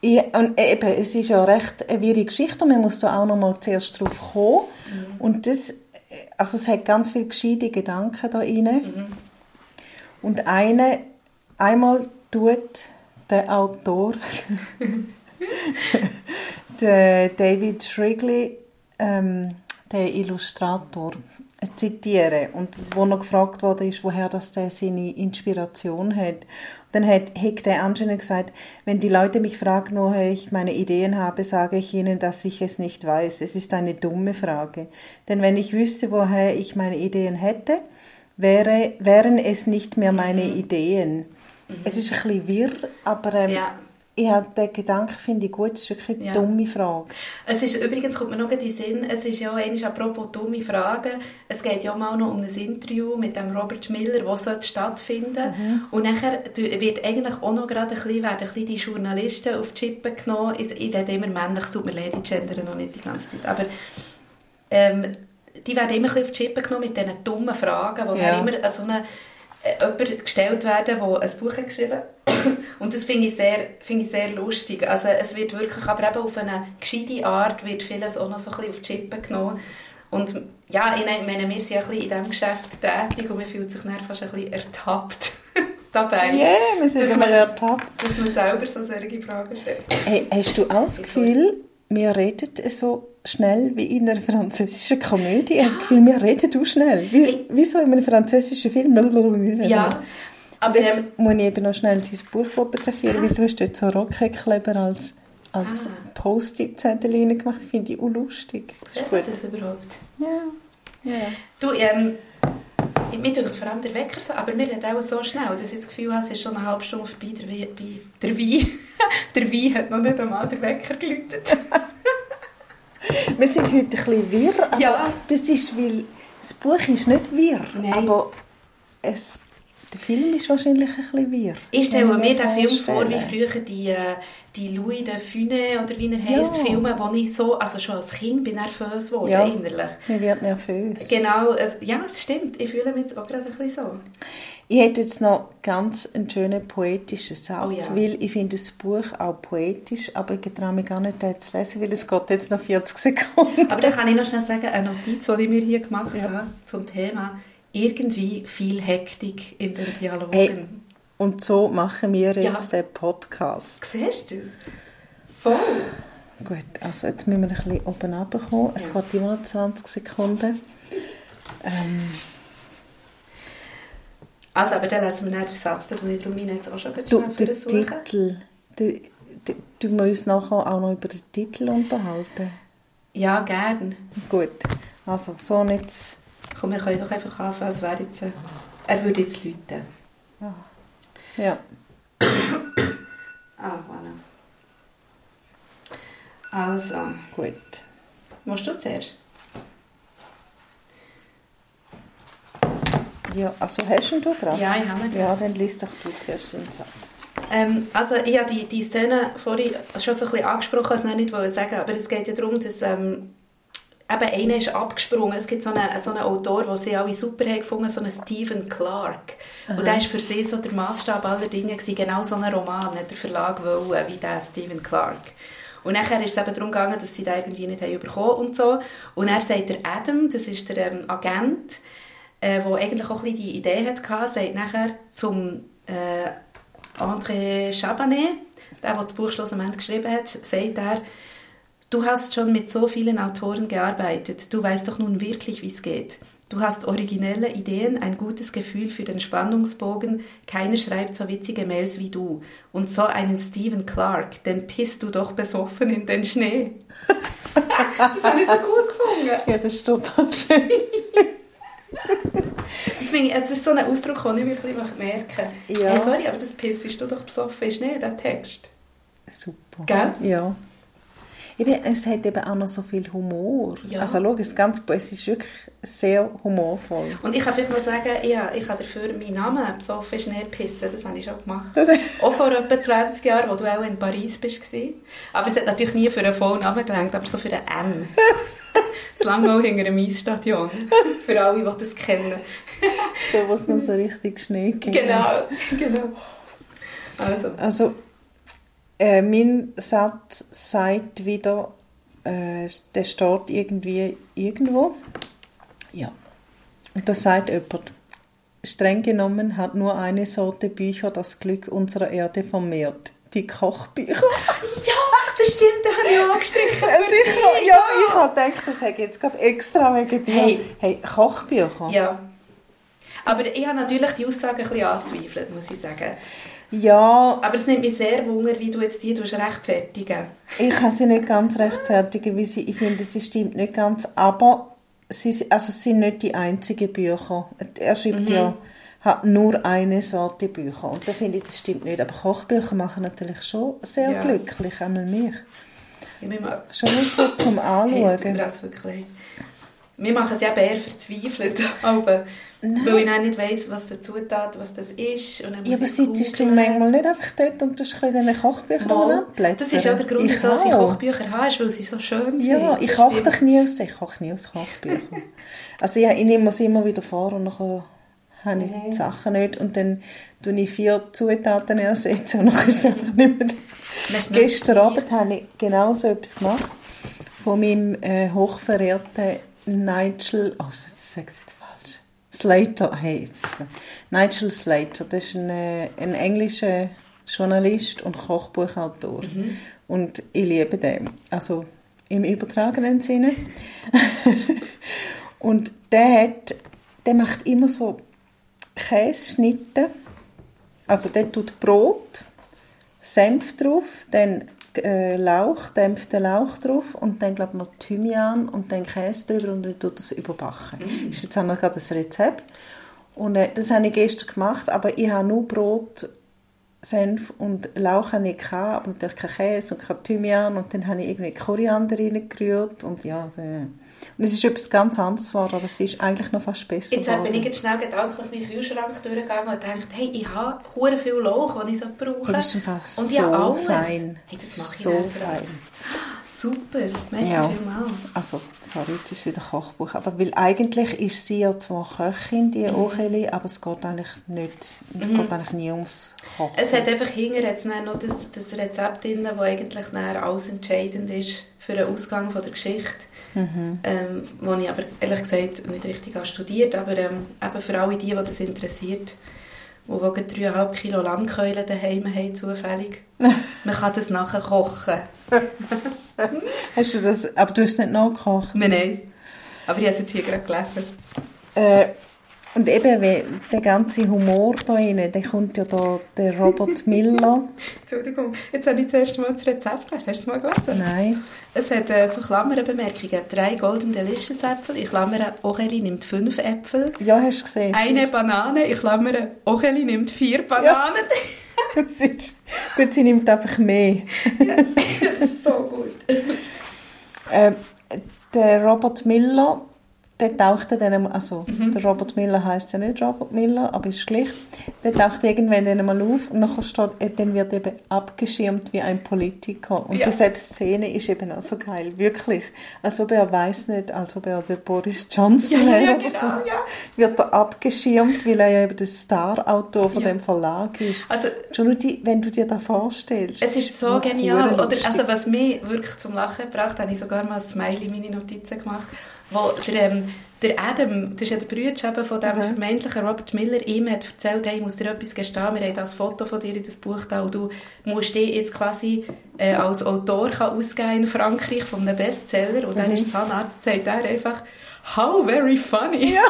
[SPEAKER 2] ich, und eben, es ist ja recht eine wirre Geschichte und man muss da auch noch mal zuerst drauf kommen. Mhm. Und das also es hat ganz viele gescheite Gedanken da rein. Mhm. Und eine, einmal tut der Autor, der David Shrigley, ähm, der Illustrator, zitieren und wo noch gefragt wurde, ist, woher das der seine Inspiration hat. Dann hat Hick der gesagt, wenn die Leute mich fragen, woher ich meine Ideen habe, sage ich ihnen, dass ich es nicht weiß. Es ist eine dumme Frage. Denn wenn ich wüsste, woher ich meine Ideen hätte, wäre, wären es nicht mehr meine. Ideen. Mhm. Es ist ein bisschen wirr, aber ähm,
[SPEAKER 1] ja.
[SPEAKER 2] Ich habe den Gedanken, finde ich gut, es ist wirklich eine
[SPEAKER 1] Ja.
[SPEAKER 2] dumme Frage.
[SPEAKER 1] Es ist, übrigens kommt mir noch in den Sinn, es ist ja auch einmal apropos dumme Fragen, es geht ja mal noch um ein Interview mit dem Robert Miller, das sollte stattfinden Und nachher wird eigentlich auch noch gerade ein bisschen, werden ein bisschen die Journalisten auf die Chippen genommen. Ich, rede immer männlich, es tut mir leid, ich gendere noch nicht die ganze Zeit. Aber ähm, die werden immer ein bisschen auf die Chippen genommen mit diesen dummen Fragen, wo
[SPEAKER 2] Ja.
[SPEAKER 1] immer so eine, jemand gestellt werden, der ein Buch hat geschrieben Und das finde ich, sehr, finde ich sehr lustig. Also es wird wirklich, aber eben auf eine gescheite Art, wird vieles auch noch so ein bisschen auf die Chippen genommen. Und ja, ich meine, wir sind ein bisschen in diesem Geschäft tätig und man fühlt sich dann fast ein bisschen ertappt dabei,
[SPEAKER 2] Ja, wir sind immer ertappt.
[SPEAKER 1] dass man selber so solche Fragen stellt.
[SPEAKER 2] Hey, hast du auch das Gefühl, wir reden so schnell wie in einer französischen Komödie? Ich habe das Gefühl, wir reden du schnell. Wie, wie so in einem französischen Film.
[SPEAKER 1] Ja, aber
[SPEAKER 2] Jetzt
[SPEAKER 1] ähm,
[SPEAKER 2] muss ich eben noch schnell dein Buch fotografieren, weil du hast dort so Rockenkleber als, als
[SPEAKER 1] Ah.
[SPEAKER 2] Post-it-Zettel reingemacht. Finde ich auch lustig. Ist
[SPEAKER 1] sieht
[SPEAKER 2] gut.
[SPEAKER 1] das überhaupt?
[SPEAKER 2] Ja. ja.
[SPEAKER 1] Du, ähm, mir denkt vor allem der Wecker so, aber wir reden auch so schnell, dass ich das Gefühl habe, es ist schon eine halbe Stunde vorbei, der Wein, der Wein, der Wein hat noch nicht einmal den Wecker geläutet.
[SPEAKER 2] Wir sind heute ein bisschen wirr, aber
[SPEAKER 1] Ja.
[SPEAKER 2] das ist, weil das Buch ist nicht wirr,
[SPEAKER 1] Nein.
[SPEAKER 2] aber es, der Film ist wahrscheinlich ein bisschen wirr.
[SPEAKER 1] Ich stelle mir den Film vor, wie früher die, äh, die Louis de Funès, oder wie er heisst,
[SPEAKER 2] Ja.
[SPEAKER 1] Filme, wo ich so, also schon als Kind bin nervös geworden,
[SPEAKER 2] Ja.
[SPEAKER 1] innerlich.
[SPEAKER 2] Man wird nervös.
[SPEAKER 1] Genau, es, ja, das stimmt. Ich fühle mich jetzt auch gerade ein bisschen so.
[SPEAKER 2] Ich hätte jetzt noch ganz einen schönen poetischen Satz,
[SPEAKER 1] Oh ja.
[SPEAKER 2] weil ich finde das Buch auch poetisch, aber ich traue mich gar nicht, den zu lesen, weil es geht jetzt noch 40 Sekunden.
[SPEAKER 1] Aber dann kann ich noch schnell sagen, eine Notiz, die ich mir hier gemacht habe zum Thema irgendwie viel Hektik in den Dialogen.
[SPEAKER 2] Hey, und so machen wir
[SPEAKER 1] Ja.
[SPEAKER 2] jetzt den Podcast.
[SPEAKER 1] Siehst du das? Voll.
[SPEAKER 2] Gut, also jetzt müssen wir ein bisschen oben runterkommen. Es geht immer noch 20 Sekunden. Ähm,
[SPEAKER 1] Also, aber dann lesen wir nicht den Satz, den ich darum jetzt auch schon
[SPEAKER 2] du,
[SPEAKER 1] schnell
[SPEAKER 2] der
[SPEAKER 1] versuchen.
[SPEAKER 2] Titel, du, du, du musst uns nachher auch noch über den Titel unterhalten.
[SPEAKER 1] Ja, gern.
[SPEAKER 2] Gut, also so jetzt...
[SPEAKER 1] Komm, wir können doch einfach anfangen, als wäre jetzt... Äh, er würde jetzt läuten.
[SPEAKER 2] Ja.
[SPEAKER 1] Ah, voilà. Also,
[SPEAKER 2] Gut.
[SPEAKER 1] musst du zuerst?
[SPEAKER 2] Ja, also hast du ihn gerade?
[SPEAKER 1] Ja, ich habe ihn
[SPEAKER 2] Ja, dann liest doch du zuerst den Satz.
[SPEAKER 1] Ähm, also ich habe die, die Szene vorhin schon so ein bisschen angesprochen, das nicht wollte sagen, aber es geht ja darum, dass ähm, eben einer ist abgesprungen. Es gibt so einen, so einen Autor, den sie alle super haben gefunden, so einen Stephen Clark. Und der war für sie so der Maßstab aller Dinge, gewesen. genau so einen Roman hat der Verlag wollen, wie der Stephen Clark. Und nachher ist es eben darum gegangen, dass sie den irgendwie nicht haben bekommen und so. Und er sagt der Adam, das ist der ähm, Agent, äh, der eigentlich auch ein bisschen die Idee hatte, sagt nachher zum äh, André Chabanet, der, der das Buch schlussendlich geschrieben hat, sagt er, du hast schon mit so vielen Autoren gearbeitet, du weißt doch nun wirklich, wie es geht. Du hast originelle Ideen, ein gutes Gefühl für den Spannungsbogen, keiner schreibt so witzige Mails wie du. Und so einen Stephen Clark, den pisst du doch besoffen in den Schnee. das habe ich so gut gefunden.
[SPEAKER 2] Ja, das ist total schön.
[SPEAKER 1] Ich, das ist so ein Ausdruck, den ich wirklich merken möchte.
[SPEAKER 2] Ja.
[SPEAKER 1] Hey, sorry, aber das pissest du doch besoffen in den Schnee, der Text.
[SPEAKER 2] Super.
[SPEAKER 1] Gell?
[SPEAKER 2] Ja. Eben, es hat eben auch noch so viel Humor.
[SPEAKER 1] Ja.
[SPEAKER 2] Also schau, das ganze es ist wirklich sehr humorvoll.
[SPEAKER 1] Und ich kann vielleicht noch sagen, ja, ich habe dafür meinen Namen besoffen Schnee pissen, das habe ich schon gemacht.
[SPEAKER 2] Das-
[SPEAKER 1] auch vor etwa 20 Jahren, wo du auch in Paris bist. Aber es hat natürlich nie für einen vollen Namen gelangt, aber so für den M. Das Langmau hinter einem Eisstadion. Für alle, die das kennen.
[SPEAKER 2] Da, wo es noch so richtig Schnee gibt.
[SPEAKER 1] Genau, genau. Also,
[SPEAKER 2] Also, äh, mein Satz sagt wieder, äh, der steht irgendwie irgendwo. Ja. Und da sagt jemand, streng genommen hat nur eine Sorte Bücher das Glück unserer Erde vermehrt. Die Kochbücher.
[SPEAKER 1] ja, das stimmt, da habe ich auch angestrichen.
[SPEAKER 2] Also ich, ja, ich habe gedacht, das sage jetzt gerade extra wegen dir.
[SPEAKER 1] Hey.
[SPEAKER 2] hey Kochbücher?
[SPEAKER 1] Ja. Aber ich habe natürlich die Aussage ein bisschen angezweifelt, muss ich sagen.
[SPEAKER 2] Ja,
[SPEAKER 1] Aber es nimmt mich sehr wunder, wie du jetzt die rechtfertigen
[SPEAKER 2] ich kann sie nicht ganz rechtfertigen, weil sie, ich finde, sie stimmt nicht ganz, aber sie, also es sind nicht die einzigen Bücher. Er schreibt ja habe nur eine Sorte Bücher. Und da finde ich, das stimmt nicht. Aber Kochbücher machen natürlich schon sehr
[SPEAKER 1] Ja.
[SPEAKER 2] glücklich, einmal mich.
[SPEAKER 1] Ma-
[SPEAKER 2] Schon nicht so zum
[SPEAKER 1] Hey, es tut mir
[SPEAKER 2] Anschauen.
[SPEAKER 1] das wirklich leid. Wir machen es ja eben eher verzweifelt, aber weil ich dann nicht weiss, was der Zutat, was das ist. Und dann
[SPEAKER 2] Ja, aber sitzt du manchmal nicht einfach dort und tust ein bisschen diese Bücher
[SPEAKER 1] Mal.
[SPEAKER 2] anblättern?
[SPEAKER 1] Das ist auch der Grund, wieso ich. Kochbücher habe, ist, weil sie so schön sind.
[SPEAKER 2] Ja, ich koche doch nie aus, ich koche nie aus Kochbüchern. also ich, ich nehme es immer wieder vor und dann habe ich die Sachen nicht und dann tue ich vier Zutaten ersetzen und dann ist es einfach nicht mehr Gestern Abend habe ich genau so etwas gemacht von meinem äh, hochverehrten Nigel, oh, das sage ich falsch, Slater, hey, jetzt ist mir- Nigel Slater, das ist ein, äh, ein englischer Journalist und Kochbuchautor. Und ich liebe den, also im übertragenen Sinne. und der hat, der macht immer so Käseschnitte, also der tut Brot, Senf drauf, dann äh, Lauch, dämpften Lauch drauf und dann glaube noch Thymian und dann Käse drüber und dann tut das überbacken.
[SPEAKER 1] Mm.
[SPEAKER 2] Das ist jetzt auch noch gerade das Rezept. Und äh, das habe ich gestern gemacht, aber ich habe nur Brot, Senf und Lauch habe ich gehabt, aber natürlich kein Käse und kein Thymian und dann habe ich irgendwie Koriander reingerührt und ja, der, und es ist etwas ganz anderes geworden, aber es ist eigentlich noch fast besser
[SPEAKER 1] Jetzt bin ich
[SPEAKER 2] geworden.
[SPEAKER 1] jetzt schnell gedanklich meinen Kühlschrank durchgegangen und gedacht, hey, ich habe hure viel Lauch, den ich so brauche.
[SPEAKER 2] Das ist einfach
[SPEAKER 1] und ich
[SPEAKER 2] so
[SPEAKER 1] habe alles.
[SPEAKER 2] fein.
[SPEAKER 1] Hey, das mache ich
[SPEAKER 2] so fein.
[SPEAKER 1] Super, merci
[SPEAKER 2] Ja.
[SPEAKER 1] vielmals.
[SPEAKER 2] Also, sorry, jetzt ist es wieder Kochbuch. Aber weil eigentlich ist sie ja zwar Köchin, die
[SPEAKER 1] Mhm.
[SPEAKER 2] Ocheli, aber es geht eigentlich nicht, es geht eigentlich nie ums Kochen.
[SPEAKER 1] Es hat einfach hinter jetzt noch das, das Rezept drin, das eigentlich alles entscheidend ist für den Ausgang von der Geschichte.
[SPEAKER 2] Mhm.
[SPEAKER 1] Ähm, wo ich aber ehrlich gesagt nicht richtig studiert aber ähm, eben für alle die, die das interessiert, die wogen 3,5 Kilo Lammkeulen daheim haben, zufällig. Man kann das nachher kochen.
[SPEAKER 2] Hast du das, aber du hast es nicht nachgekocht?
[SPEAKER 1] Nein, nein. Aber ich habe es jetzt hier gerade gelesen.
[SPEAKER 2] Äh, und eben, wie, der ganze Humor da rein, der kommt ja da, der Robert Miller.
[SPEAKER 1] Entschuldigung, jetzt habe ich zuerst mal das Rezept gelesen. Hast du es mal gelesen?
[SPEAKER 2] Nein.
[SPEAKER 1] Es hat äh, so Klammerbemerkungen. Drei Golden Delicious Äpfel. In Klammern, Ocheli nimmt fünf Äpfel.
[SPEAKER 2] Ja, hast du gesehen?
[SPEAKER 1] Eine Banane. In Klammern, Ocheli nimmt vier Bananen.
[SPEAKER 2] Das ist, gut, sie nimmt einfach mehr.
[SPEAKER 1] so gut.
[SPEAKER 2] Äh, der Robert Miller, der tauchte dann also
[SPEAKER 1] Mhm.
[SPEAKER 2] der Robert Miller heißt ja nicht Robert Miller, aber ist gleich. Der taucht irgendwann dann einmal auf und nachher steht, äh, dann wird eben abgeschirmt wie ein Politiker. Und
[SPEAKER 1] Ja.
[SPEAKER 2] die selbst Szene ist eben auch so geil, wirklich. Als ob er weiß nicht, als ob er der Boris Johnson
[SPEAKER 1] Ja, ja,
[SPEAKER 2] oder
[SPEAKER 1] genau,
[SPEAKER 2] so. Wird er abgeschirmt, weil er ja eben der Star-Autor von dem Verlag ist.
[SPEAKER 1] Also,
[SPEAKER 2] Schon nur die, wenn du dir das vorstellst.
[SPEAKER 1] es ist so genial. Oder, also, was mich wirklich zum Lachen gebracht hat, habe ich sogar mal ein Smiley in meine Notizen gemacht, wo der, ähm, der Adam, das ist ja der Bruder von dem
[SPEAKER 2] Mhm.
[SPEAKER 1] vermeintlichen Robert Miller, ihm hat erzählt, hey, ich muss dir etwas gestehen, wir haben das Foto von dir in das Buch da und du musst dich jetzt quasi äh, als Autor kann ausgeben in Frankreich von einem Bestseller und dann
[SPEAKER 2] Mhm.
[SPEAKER 1] ist der Zahnarzt, sagt er einfach, how very funny.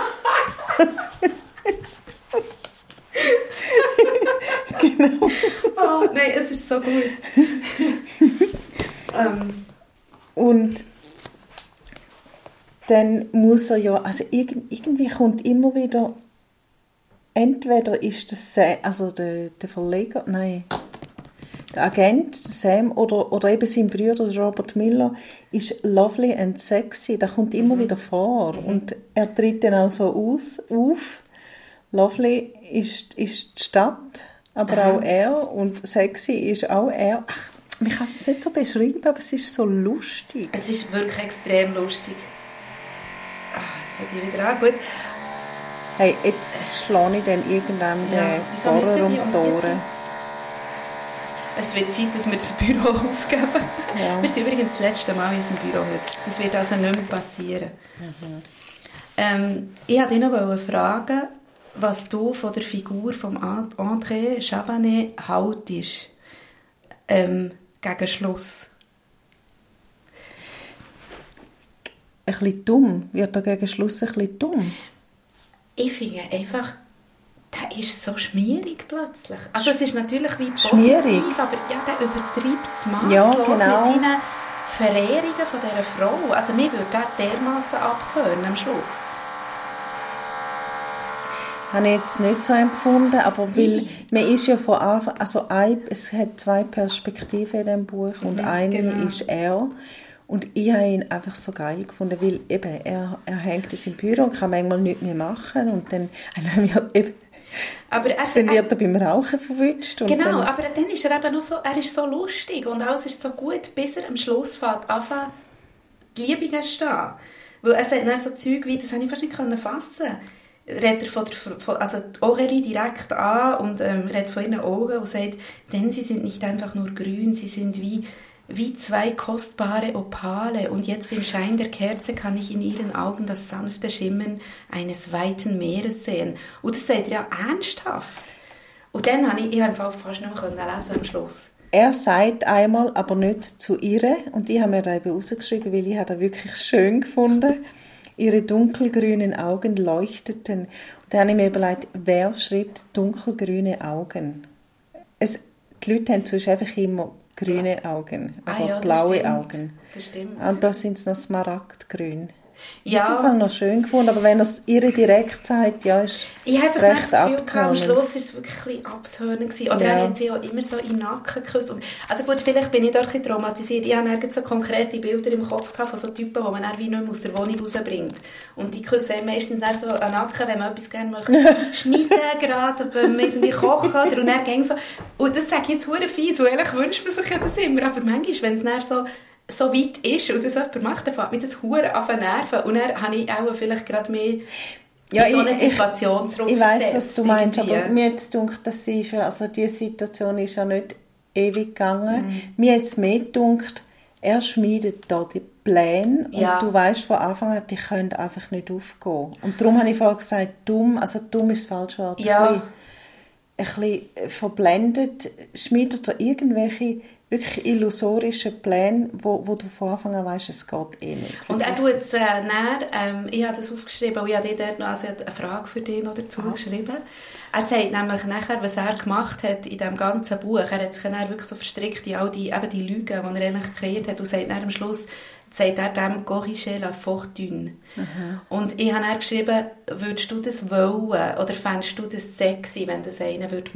[SPEAKER 2] genau.
[SPEAKER 1] Oh, nein, es ist so gut. ähm,
[SPEAKER 2] Und dann muss er ja, also irgend, irgendwie kommt immer wieder, entweder ist das also der, der Verleger, nein, der Agent Sam oder, oder eben sein Bruder Robert Miller ist lovely and sexy, das kommt immer wieder vor und er tritt dann auch so aus, auf. Lovely ist, ist die Stadt, aber auch er und sexy ist auch er. Ach, ich kann es nicht so beschreiben, aber es ist so lustig.
[SPEAKER 1] es ist wirklich extrem lustig. Jetzt wird ich wieder an. Gut.
[SPEAKER 2] Hey, jetzt schlage ich dann irgendwann
[SPEAKER 1] Ja,
[SPEAKER 2] den
[SPEAKER 1] müssen
[SPEAKER 2] um
[SPEAKER 1] die
[SPEAKER 2] Ohren.
[SPEAKER 1] Es wird Zeit, dass wir das Büro aufgeben.
[SPEAKER 2] Ja.
[SPEAKER 1] Wir sind übrigens das letzte Mal in unserem Büro heute. Das wird also nicht mehr passieren.
[SPEAKER 2] Mhm.
[SPEAKER 1] Ähm, ich wollte dich noch fragen, was du von der Figur von André Chabanet haltest. Ähm, gegen Schluss.
[SPEAKER 2] Ein bisschen dumm. Wird er gegen Schluss ein bisschen dumm?
[SPEAKER 1] Ich finde einfach, der ist so schmierig plötzlich. Also es ist natürlich wie positiv,
[SPEAKER 2] Schmierig?
[SPEAKER 1] aber ja, der übertreibt es masslos
[SPEAKER 2] Ja, genau.
[SPEAKER 1] mit seinen Verehrungen von dieser Frau. Also mir würde der dermaßen abtören am Schluss.
[SPEAKER 2] habe ich jetzt nicht so empfunden, aber weil man ist ja von Anfang, also ein, es hat zwei Perspektiven in dem Buch und
[SPEAKER 1] Mhm,
[SPEAKER 2] eine
[SPEAKER 1] genau.
[SPEAKER 2] ist er und ich habe ihn einfach so geil gefunden, weil eben, er, er hängt in seinem Büro und kann manchmal nichts mehr machen und dann, dann eben,
[SPEAKER 1] Aber er,
[SPEAKER 2] dann wird er beim Rauchen verwünscht.
[SPEAKER 1] Genau,
[SPEAKER 2] dann,
[SPEAKER 1] aber dann ist er eben noch so, er ist so lustig und alles ist so gut, bis er am Schluss fährt, anfängt, Liebe zu stehen. Weil er sagt dann so Zeug wie, das habe ich fast nicht fassen redet er von, der, von also die direkt an und ähm, redet von ihren Augen und sagt, denn sie sind nicht einfach nur grün, sie sind wie, wie zwei kostbare Opale und jetzt im Schein der Kerze kann ich in ihren Augen das sanfte Schimmern eines weiten Meeres sehen. Und das sagt er ja ernsthaft. Und dann habe ich, ich habe fast nicht mehr lesen am Schluss.
[SPEAKER 2] Er sagt einmal, aber nicht zu ihr. Und ich habe mir da eben rausgeschrieben, weil ich habe wirklich schön gefunden. Ihre dunkelgrünen Augen leuchteten. Und dann habe ich mir überlegt, wer schreibt dunkelgrüne Augen? Es, die Leute haben sonst einfach immer grüne Augen oder
[SPEAKER 1] Ah ja,
[SPEAKER 2] blaue
[SPEAKER 1] stimmt.
[SPEAKER 2] Augen.
[SPEAKER 1] Das stimmt.
[SPEAKER 2] Und da sind es noch smaragdgrün.
[SPEAKER 1] Ja.
[SPEAKER 2] Das ist im noch schön gefunden, aber wenn es ihr direkt sagt, ja, ist
[SPEAKER 1] Ich habe einfach
[SPEAKER 2] recht
[SPEAKER 1] das Gefühl, gehabt, am. Schluss war es wirklich ein. Gewesen. Oder
[SPEAKER 2] Ja.
[SPEAKER 1] er hat sie auch immer so in den Nacken geküsst. Und, also gut, vielleicht bin ich dort ein bisschen traumatisiert. Ich habe nirgends so konkrete Bilder im Kopf gehabt von so Typen, die man dann wie nicht mehr aus der Wohnung rausbringt. Und die küssen meistens dann so an den Nacken, wenn man etwas gerne möchte schneiden, gerade beim irgendwie kochen. Oder, und dann ging so... Und das sage ich jetzt verdammt fies, weil eigentlich wünscht man sich ja das immer. Aber manchmal, wenn es dann so so weit ist und das jemand macht, dann fängt mich das hure an zu nerven. Und dann habe ich auch vielleicht gerade mehr
[SPEAKER 2] Ja,
[SPEAKER 1] in so eine
[SPEAKER 2] ich- ich-
[SPEAKER 1] Situation
[SPEAKER 2] Ich weiß, was du meinst,
[SPEAKER 1] irgendwie.
[SPEAKER 2] aber mir jetzt dunkt, dass sie ja, also die Situation ist ja nicht ewig gegangen.
[SPEAKER 1] Mhm.
[SPEAKER 2] Mir jetzt mehr dunkt, er schmiedet da die Pläne
[SPEAKER 1] Ja.
[SPEAKER 2] und du weißt von Anfang an, die können einfach nicht aufgehen. Und darum habe ich vorher gesagt, dumm, also dumm ist das falsche Wort.
[SPEAKER 1] Ja.
[SPEAKER 2] Ein bisschen, ein bisschen verblendet schmiedet er irgendwelche wirklich illusorischen Pläne, wo, wo du von Anfang an weißt, es geht eh nicht.
[SPEAKER 1] Und er tut
[SPEAKER 2] es.
[SPEAKER 1] äh, näher, ähm, ich habe das aufgeschrieben und ich habe dir dort noch also eine Frage für dich noch dazu geschrieben. Er sagt nämlich nachher, was er gemacht hat in diesem ganzen Buch. Er hat sich dann wirklich so verstrickt in all die, eben die Lügen, die er eigentlich kreiert hat und sagt dann am Schluss, sagt er dem «Corriger la fortune». Und ich habe dann geschrieben, würdest du das wollen oder fändest du das sexy, wenn das einer würde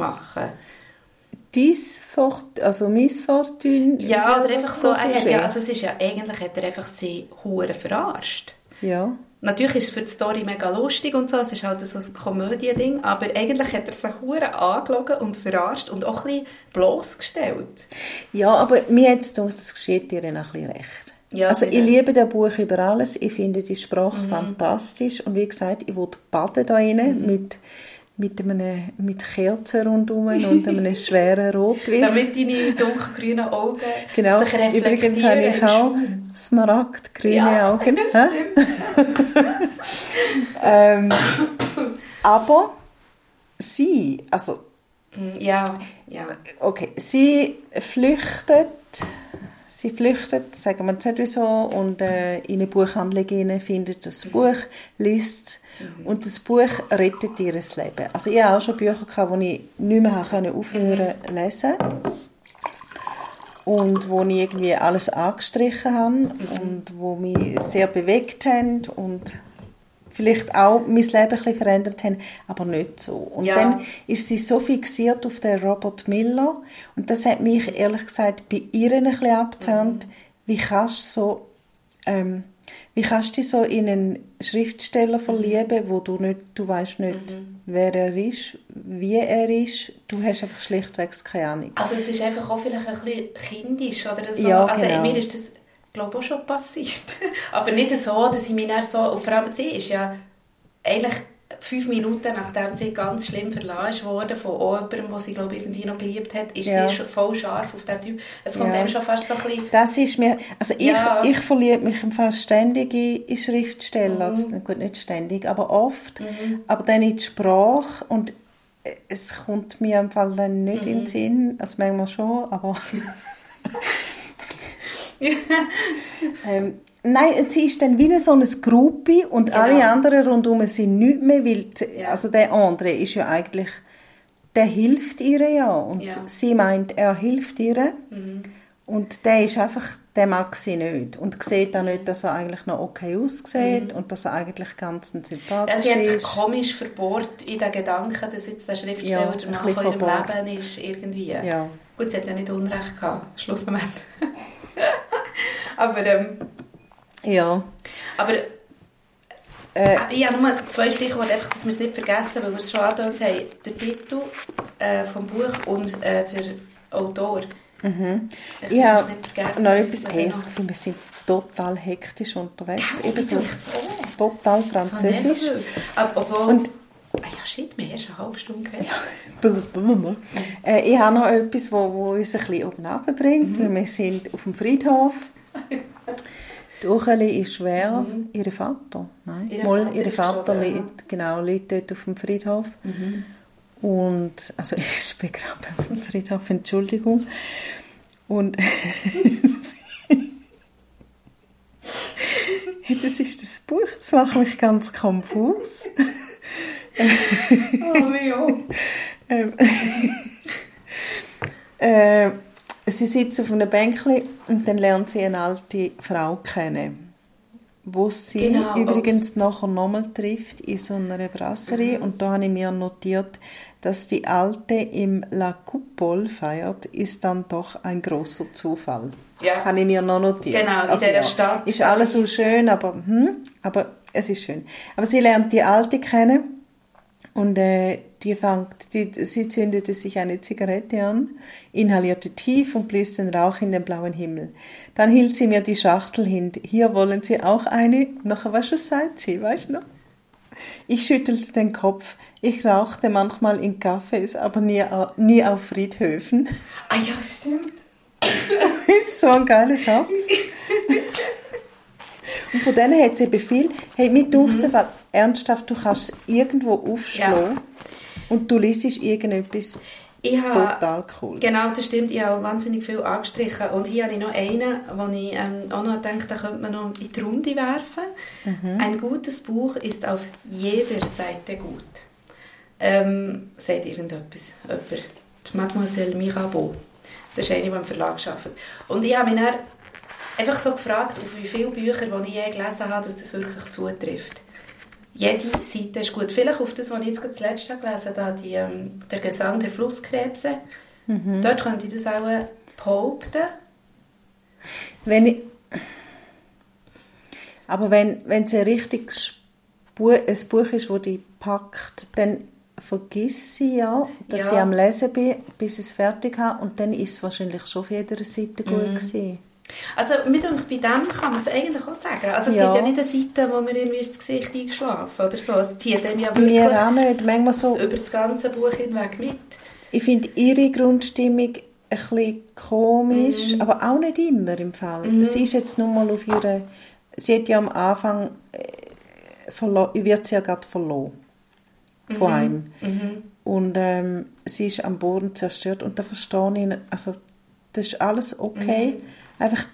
[SPEAKER 2] Dies Fort, also mein Fortune.
[SPEAKER 1] Ja, oder einfach so, er hat ja, also es ist ja, eigentlich hat er einfach sie hure verarscht.
[SPEAKER 2] Ja.
[SPEAKER 1] Natürlich ist es für die Story mega lustig und so, es ist halt so ein Komödie-Ding, aber eigentlich hat er sich hure angelogen und verarscht und auch ein bisschen bloßgestellt.
[SPEAKER 2] Ja, aber mir jetzt gedacht, das geschieht dir ein bisschen recht.
[SPEAKER 1] Ja,
[SPEAKER 2] also ich liebe das Buch über alles. Ich finde die Sprache
[SPEAKER 1] Mhm.
[SPEAKER 2] fantastisch. Und wie gesagt, ich will baden da rein mit, mit, einem, mit Kerzen rundherum und einem schweren Rotwein.
[SPEAKER 1] Damit deine dunkelgrünen Augen
[SPEAKER 2] Genau.
[SPEAKER 1] sich reflektieren.
[SPEAKER 2] Übrigens habe ich auch smaragdgrüne
[SPEAKER 1] Ja,
[SPEAKER 2] Augen. ähm, aber sie, also
[SPEAKER 1] Mm, Ja, ja.
[SPEAKER 2] Okay, sie flüchtet, sie flüchtet, sagen wir nicht wieso, und äh, in eine Buchhandlung findet das Buch, liest es, und das Buch rettet ihr Leben. Also ich habe auch schon Bücher gehabt, die ich nicht mehr können aufhören zu lesen und wo ich irgendwie alles angestrichen habe und wo mich sehr bewegt haben und vielleicht auch mein Leben ein bisschen verändert haben, aber nicht so. Und
[SPEAKER 1] Ja.
[SPEAKER 2] dann ist sie so fixiert auf den Robert Miller und das hat mich ehrlich gesagt bei ihr ein bisschen abgetönt. Wie kannst du so ähm, wie kannst du dich so in einen Schriftsteller verlieben, wo du nicht, du weißt nicht, wer er ist, wie er ist, du hast einfach schlichtweg keine Ahnung.
[SPEAKER 1] Also es ist einfach auch vielleicht ein bisschen kindisch oder so.
[SPEAKER 2] Ja,
[SPEAKER 1] also
[SPEAKER 2] genau.
[SPEAKER 1] mir ist das, glaube ich, auch schon passiert. Aber nicht so, dass ich mich dann so... Und vor allem, sie ist ja eigentlich fünf Minuten, nachdem sie ganz schlimm verlassen wurde von jemandem, den sie, glaube ich, irgendwie noch geliebt hat, ist
[SPEAKER 2] Ja.
[SPEAKER 1] sie schon voll scharf auf diesen Typ. Es kommt
[SPEAKER 2] Ja.
[SPEAKER 1] einem schon fast so ein bisschen...
[SPEAKER 2] Das ist mir, also ich,
[SPEAKER 1] Ja.
[SPEAKER 2] ich verliebe mich im Fall ständig in, Schriftsteller,
[SPEAKER 1] Mhm.
[SPEAKER 2] also, gut, nicht ständig, aber oft, aber dann in die Sprache und es kommt mir im Fall dann nicht in den
[SPEAKER 1] Mhm.
[SPEAKER 2] Sinn, also manchmal schon, aber ähm, nein, sie ist dann wie so ein Gruppi und
[SPEAKER 1] Genau.
[SPEAKER 2] alle anderen rundherum sind nicht mehr, weil die,
[SPEAKER 1] Ja.
[SPEAKER 2] also der andere ist ja eigentlich, der hilft ihr ja und
[SPEAKER 1] Ja.
[SPEAKER 2] sie meint, er hilft ihr
[SPEAKER 1] Mhm.
[SPEAKER 2] und der ist einfach, der mag sie nicht und sieht auch nicht, dass er eigentlich noch okay aussieht und dass er eigentlich ganz ein sympathisch
[SPEAKER 1] Ja, sie hat sich
[SPEAKER 2] ist.
[SPEAKER 1] komisch verbohrt in den Gedanken, dass jetzt der Schriftsteller
[SPEAKER 2] Ja,
[SPEAKER 1] der Mann von ihrem
[SPEAKER 2] verbohrt.
[SPEAKER 1] Leben ist, irgendwie.
[SPEAKER 2] Ja.
[SPEAKER 1] Gut, sie hat ja nicht Unrecht gehabt, Schlussmoment. aber, ähm,
[SPEAKER 2] Ja.
[SPEAKER 1] aber
[SPEAKER 2] Äh,
[SPEAKER 1] ich habe nur zwei Stichworte, einfach, dass wir es nicht vergessen, weil wir es schon angedeutet haben. Der Titel äh, vom Buch und äh, der Autor. Mhm. Es nicht vergessen.
[SPEAKER 2] noch etwas, Gefühl, wir sind total hektisch unterwegs. Eben so
[SPEAKER 1] ich
[SPEAKER 2] total französisch. Und-
[SPEAKER 1] ah ja, shit, wir haben erst eine halbe Stunde geredet.
[SPEAKER 2] äh, ich habe noch etwas, wo, wo uns ein bisschen oben runterbringt. weil Wir sind auf dem Friedhof. Die Ucheli ist schwer. Ihr Vater? Nein,
[SPEAKER 1] Ihr
[SPEAKER 2] Mal,
[SPEAKER 1] Vater
[SPEAKER 2] ihr Vater liegt, genau, liegt dort auf dem Friedhof. Und, also ist begraben auf dem Friedhof, Entschuldigung. Und das ist das Buch, das macht mich ganz konfus.
[SPEAKER 1] Oh, auch.
[SPEAKER 2] Ähm, äh, sie sitzt auf einem Bänkchen und dann lernt sie eine alte Frau kennen, wo sie
[SPEAKER 1] Genau.
[SPEAKER 2] übrigens nachher nochmal trifft in so einer Brasserie. Und da habe ich mir notiert, dass die Alte im La Coupole feiert, ist dann doch ein großer Zufall.
[SPEAKER 1] Ja.
[SPEAKER 2] Habe ich mir noch notiert.
[SPEAKER 1] Genau, in dieser Stadt.
[SPEAKER 2] Ist alles so schön, aber, hm, aber es ist schön. Aber sie lernt die Alte kennen und äh, die fängt, die, sie zündete sich eine Zigarette an, inhalierte tief und blies den Rauch in den blauen Himmel. Dann hielt sie mir die Schachtel hin. Hier wollen Sie auch eine? Nachher, was schon sagt sie, weißt du noch? Ich schüttelte den Kopf. Ich rauchte manchmal in Cafés, aber nie, nie auf Friedhöfen.
[SPEAKER 1] Ah ja, stimmt.
[SPEAKER 2] Ist so ein geiler Satz. Und von denen hat sie eben viel. Hey, mir mhm. es, ernsthaft, du kannst es irgendwo aufschlagen
[SPEAKER 1] Ja.
[SPEAKER 2] und du liest irgendetwas
[SPEAKER 1] Ich habe,
[SPEAKER 2] total cool.
[SPEAKER 1] Genau, das stimmt. Ich habe wahnsinnig viel angestrichen. Und hier habe ich noch einen, wo ich ähm, auch noch denke, da könnte man noch in die Runde werfen.
[SPEAKER 2] Mhm.
[SPEAKER 1] Ein gutes Buch ist auf jeder Seite gut. Ähm, sagt irgendetwas? Jemand? Die Mademoiselle Mirabeau. Das ist eine, die im Verlag arbeitet. Und ich habe mich dann einfach so gefragt, auf wie viele Bücher, die ich je gelesen habe, dass das wirklich zutrifft. Jede Seite ist gut. Vielleicht auf das, was ich jetzt gerade zuletzt gelesen habe, die, ähm, der Gesang der Flusskrebse. Dort könnte ich das auch äh, behaupten.
[SPEAKER 2] Wenn ich, aber wenn, wenn es ein richtiges Bu ein Buch ist, das dich packt, dann vergiss sie ja, dass
[SPEAKER 1] Ja.
[SPEAKER 2] ich am Lesen bin, bis ich es fertig habe und dann ist es wahrscheinlich schon auf jeder Seite gut
[SPEAKER 1] Mhm.
[SPEAKER 2] gewesen.
[SPEAKER 1] Also mir denkt, bei dem kann man es eigentlich auch sagen. Also es
[SPEAKER 2] Ja.
[SPEAKER 1] gibt ja nicht eine Seite, wo mir irgendwie ins Gesicht eingeschlafen oder so. Es zieht dem ja wirklich
[SPEAKER 2] Mir auch nicht. Manchmal so,
[SPEAKER 1] über das ganze Buch hinweg mit.
[SPEAKER 2] ich finde ihre Grundstimmung ein bisschen komisch,
[SPEAKER 1] Mhm.
[SPEAKER 2] aber auch nicht immer im Fall. Sie ist jetzt nur mal auf ihre, sie hat ja am Anfang, äh, wird sie ja gerade verloren
[SPEAKER 1] Mhm.
[SPEAKER 2] von einem. Und ähm, sie ist am Boden zerstört und da verstehe ich, also das ist alles okay.
[SPEAKER 1] Mhm.
[SPEAKER 2] Einfach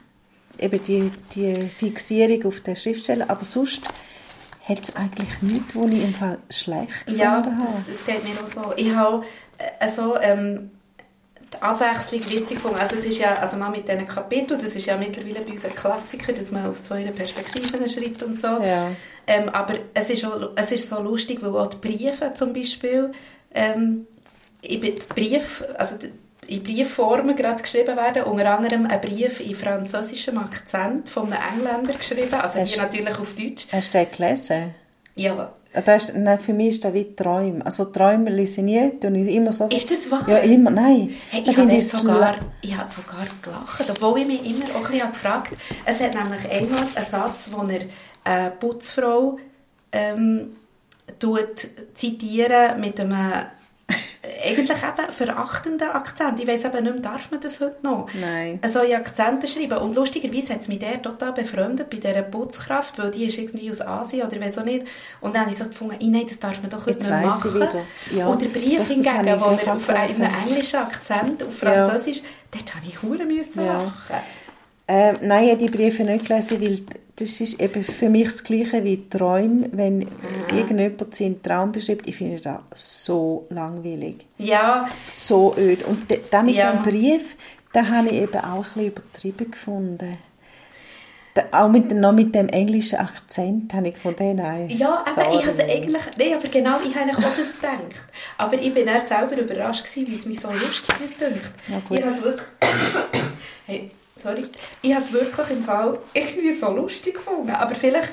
[SPEAKER 2] eben die, die Fixierung auf den Schriftsteller, aber sonst hat es eigentlich nichts, wo ich im Fall schlecht
[SPEAKER 1] Ja,
[SPEAKER 2] gefunden habe.
[SPEAKER 1] das geht mir auch so. Ich habe äh, so, ähm, die Abwechslung witzig gefunden. Also es ist ja, also mal mit diesen Kapiteln, das ist ja mittlerweile bei uns ein Klassiker, dass man aus zwei Perspektiven schreibt und so.
[SPEAKER 2] Ja.
[SPEAKER 1] Ähm, aber es ist, auch, es ist so lustig, weil auch die Briefe zum Beispiel, ähm, ich bin die Brief, also die- in Briefformen gerade geschrieben werden, unter anderem ein Brief in französischem Akzent von einem Engländer geschrieben, also
[SPEAKER 2] Hast-
[SPEAKER 1] hier natürlich auf Deutsch.
[SPEAKER 2] Hast du den gelesen?
[SPEAKER 1] Ja,
[SPEAKER 2] Das ist, nein, für mich ist das wie Träume. Also Träume lese ich nie, tue ich immer so.
[SPEAKER 1] Ist das wahr?
[SPEAKER 2] Ja, immer, nein.
[SPEAKER 1] Hey, ich habe sogar, ich habe sogar gelacht, obwohl ich mich immer auch ein bisschen gefragt habe. Es hat nämlich einmal einen Satz, wo er eine Putzfrau ähm, tut zitieren mit einem äh, eigentlich eben verachtenden Akzent. Ich weiss eben nicht mehr, darf man das heute noch?
[SPEAKER 2] Nein.
[SPEAKER 1] So in Akzente schreiben. Und lustigerweise hat es mich der total befreundet bei dieser Putzkraft, weil die ist irgendwie aus Asien oder weiss auch nicht. Und dann habe ich so gefunden, «Ih, nein, das darf man doch heute
[SPEAKER 2] Jetzt
[SPEAKER 1] nicht machen.
[SPEAKER 2] Ja.
[SPEAKER 1] Und der Brief
[SPEAKER 2] das
[SPEAKER 1] hingegen, wo er auf einem englischen Akzent, auf
[SPEAKER 2] Ja.
[SPEAKER 1] Französisch, dort habe ich hure müssen
[SPEAKER 2] Ja.
[SPEAKER 1] lachen.
[SPEAKER 2] Ähm, nein, ich habe die Briefe nicht gelesen, weil das ist eben für mich das Gleiche wie Träume. Wenn
[SPEAKER 1] Mhm.
[SPEAKER 2] irgendjemand seinen Traum beschreibt, ich finde das so langweilig.
[SPEAKER 1] Ja,
[SPEAKER 2] So öd. Und de- da mit
[SPEAKER 1] Ja.
[SPEAKER 2] dem Brief, da habe ich eben auch ein bisschen übertrieben gefunden. Da, auch mit, noch mit dem englischen Akzent habe ich von denen nein,
[SPEAKER 1] Ja, aber ich habe eigentlich, nein, aber genau, ich habe auch das gedacht. Aber ich bin dann selber überrascht gewesen, wie es mich so lustig hat gedacht.
[SPEAKER 2] Ja, gut.
[SPEAKER 1] ich habe wirklich, hey, sorry, ich habe es wirklich im Fall irgendwie so lustig gefunden. Aber vielleicht,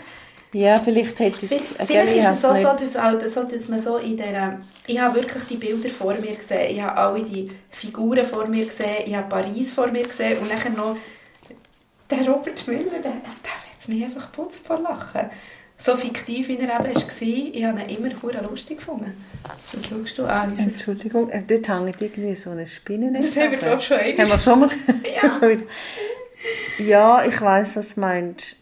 [SPEAKER 2] Ja, vielleicht hätte es...
[SPEAKER 1] vielleicht ist es so, so, dass, auch, so, dass man so in der, ich habe wirklich die Bilder vor mir gesehen. Ich habe alle die Figuren vor mir gesehen. Ich habe Paris vor mir gesehen. Und nachher noch der Robert Müller, der, der hat mich einfach putz vor Lachen. So fiktiv, wie er eben war, ich habe ihn immer hure lustig gefunden. Das schaust du an. Unser
[SPEAKER 2] Entschuldigung, äh, dort hängt irgendwie so eine Spinne.
[SPEAKER 1] Das haben wir
[SPEAKER 2] aber-
[SPEAKER 1] gerade schon einmal.
[SPEAKER 2] Haben wir schon mal?
[SPEAKER 1] Ja.
[SPEAKER 2] Ja, ich weiß was du meinst.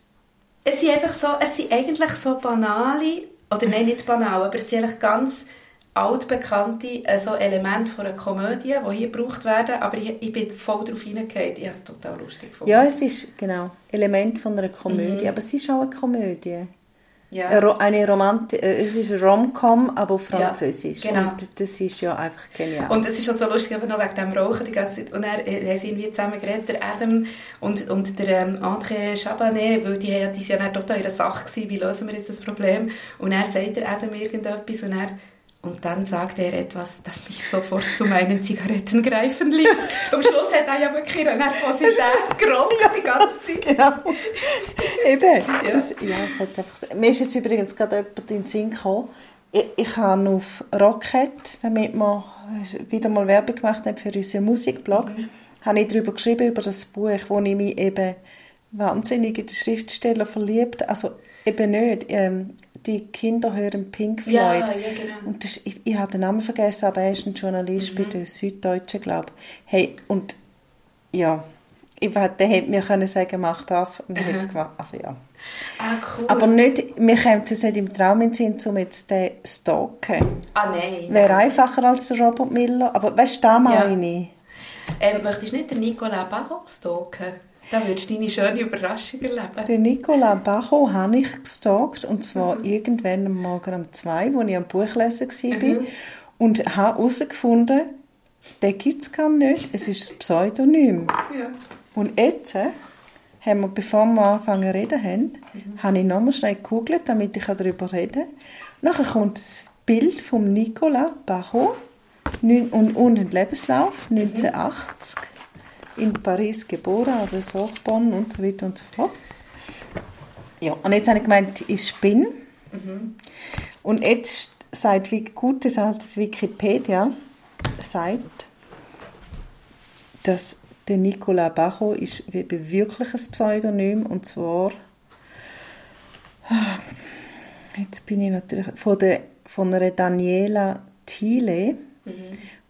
[SPEAKER 1] Es sind einfach so, es sind eigentlich so banale, oder nein, nicht banal, aber es sind eigentlich ganz altbekannte äh, so Elemente von einer Komödie, die hier gebraucht werden, aber ich, ich bin voll darauf hineingegangen. Ich habe es total lustig gefunden.
[SPEAKER 2] Ja, es ist genau Element von einer Komödie, aber es ist auch eine Komödie.
[SPEAKER 1] Ja.
[SPEAKER 2] Eine, Ro- eine Romanti äh, es ist Rom-Com, aber auf
[SPEAKER 1] Ja,
[SPEAKER 2] Französisch.
[SPEAKER 1] genau.
[SPEAKER 2] Und das ist ja einfach genial.
[SPEAKER 1] Und es ist auch so lustig, einfach noch wegen dem Rauchen die ganze Zeit. Und er haben sie irgendwie zusammen geredet, der Adam und, und der ähm, André Chabanet, weil die, haben- die sind ja total in der Sache gewesen, wie lösen wir jetzt das Problem. Und er sagt der Adam irgendetwas und er und dann sagt er etwas, das mich sofort zu meinen Zigaretten greifen ließ. Am Schluss hat er ja wirklich eine Nervosität gerollt die ganze Zeit.
[SPEAKER 2] genau. Eben. Das, ja, es hat einfach, mir ist jetzt übrigens gerade jemand in den Sinn gekommen. Ich, ich habe auf Rocket, damit wir wieder mal Werbung gemacht haben für unseren Musikblog, habe ich darüber geschrieben, über das Buch, wo ich mich eben wahnsinnig in den Schriftsteller verliebt Also eben nicht. Ähm, die Kinder hören Pink Floyd.
[SPEAKER 1] Ja, ja, genau.
[SPEAKER 2] Und das, ich, ich habe den Namen vergessen, aber er ist ein Journalist bei der Süddeutschen, glaube ich. Hey, und ja, ich, der hätte mir können sagen, mach das. Und ich hätte es gemacht. Also ja.
[SPEAKER 1] Ah, cool.
[SPEAKER 2] Aber nicht, mir kommt es nicht im Traum in den Sinn, um jetzt den stalken.
[SPEAKER 1] ah, nein.
[SPEAKER 2] Wäre einfacher als der Robert Miller. Aber weißt du, da meine ich.
[SPEAKER 1] Ähm, möchtest du nicht den Nicolas Barros stalken? Dann würdest du deine schöne Überraschung erleben.
[SPEAKER 2] Den Nicolas Bacho habe ich gestalkt, und zwar irgendwann am Morgen um zwei, als ich am Buchlesen war. Und habe herausgefunden, den gibt es gar nicht. Es ist ein Pseudonym.
[SPEAKER 1] Ja.
[SPEAKER 2] Und jetzt äh, haben wir, bevor wir anfangen zu reden haben, habe ich nochmal schnell gegoogelt, damit ich darüber reden kann. Nachher kommt das Bild von Nicolas Bacho und, und ein Lebenslauf, 1980, in Paris geboren, an der Sorbonne und so weiter und so fort. Ja, und jetzt habe ich gemeint, ich spinne. Und jetzt sagt gutes altes Wikipedia, sagt, dass der Nicolas Bacho ist wirklich ein Pseudonym und zwar jetzt bin ich natürlich von der von einer Daniela Thiele,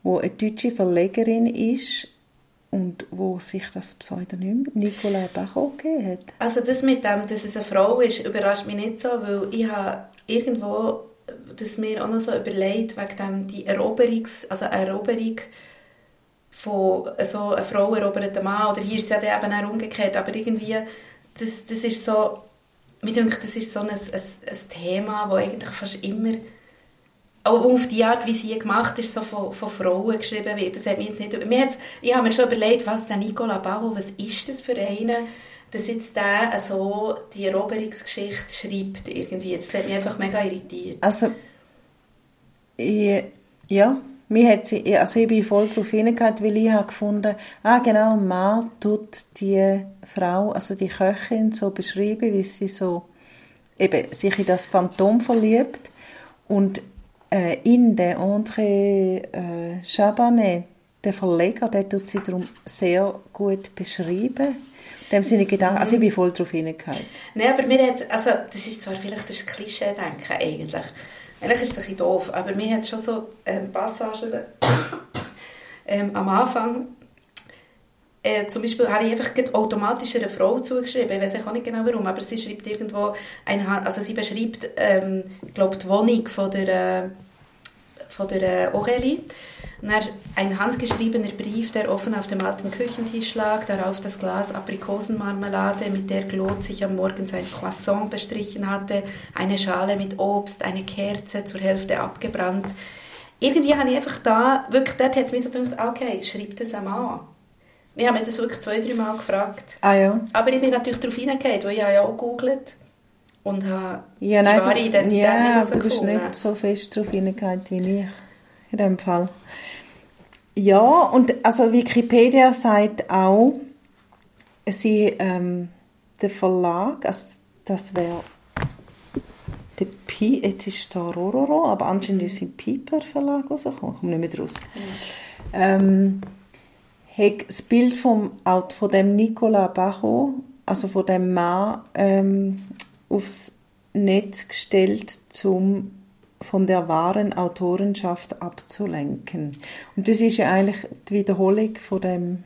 [SPEAKER 2] wo eine deutsche Verlegerin ist und wo sich das Pseudonym Nicolas Bacho gegeben hat.
[SPEAKER 1] Also das mit dem, dass es eine Frau ist, überrascht mich nicht so, weil ich habe irgendwo das mir auch noch so überlegt, wegen dem, die Eroberungs, also Eroberung von so einer Frau erobert einen Mann, oder hier ist es ja dann eben auch umgekehrt, aber irgendwie, das, das ist so, mir denke, das ist so ein, ein, ein Thema, das eigentlich fast immer auch auf die Art, wie es hier gemacht ist, so von, von Frauen geschrieben wird. Das hat mich jetzt nicht, mir ich habe mir schon überlegt, was der Nicola Bajo, was ist das für einen, dass jetzt der so die Eroberungsgeschichte schreibt irgendwie. Das hat mich einfach mega irritiert.
[SPEAKER 2] Also, ich, ja, mir hat sie, also ich bin voll darauf hingegangen, weil ich habe gefunden, ah genau, Mann tut die Frau, also die Köchin so beschreiben, wie sie so eben sich in das Phantom verliebt und äh, in den André äh, Chabanet, der Verleger, der tut sie darum sehr gut beschreiben. Dem Sinne gedacht, also ich bin voll darauf hingegangen.
[SPEAKER 1] Nein, aber mir hat also das ist zwar vielleicht das Klischee-Denken eigentlich. Eigentlich ist es ein bisschen doof, aber mir hat schon so ähm, Passagen ähm, am Anfang äh, zum Beispiel habe ich einfach automatisch einer Frau zugeschrieben. Ich weiß auch nicht genau warum, aber sie schreibt irgendwo, ein, also sie beschreibt, ähm, glaube, die Wohnung von der, äh, von der äh, dann ein handgeschriebener Brief, der offen auf dem alten Küchentisch lag, darauf das Glas Aprikosenmarmelade, mit der Claude sich am Morgen sein Croissant bestrichen hatte, eine Schale mit Obst, eine Kerze zur Hälfte abgebrannt. Irgendwie habe ich einfach da, wirklich dort hat es mir so gedacht, okay, schreib das einmal an. Ich habe mir das wirklich zwei, drei Mal gefragt.
[SPEAKER 2] Ah ja.
[SPEAKER 1] Aber ich bin natürlich darauf hineingegangen, weil ich ja auch gegoogelt und habe
[SPEAKER 2] Ja,
[SPEAKER 1] die
[SPEAKER 2] nein,
[SPEAKER 1] wahre
[SPEAKER 2] du,
[SPEAKER 1] Identität
[SPEAKER 2] ja,
[SPEAKER 1] nicht
[SPEAKER 2] du bist nicht so fest drauf hineingegangen wie ich. In dem Fall. Ja, und also Wikipedia sagt auch, sie, ähm, der Verlag, also das wäre der Pi, jetzt ist da Rororo, aber anscheinend ist ein Piper Verlag rausgekommen, ich komme nicht mehr raus. Ähm, hat das Bild vom, von dem Nicolas Bajo, also von dem Mann, ähm, aufs Netz gestellt, um von der wahren Autorenschaft abzulenken. Und das ist ja eigentlich die Wiederholung von dem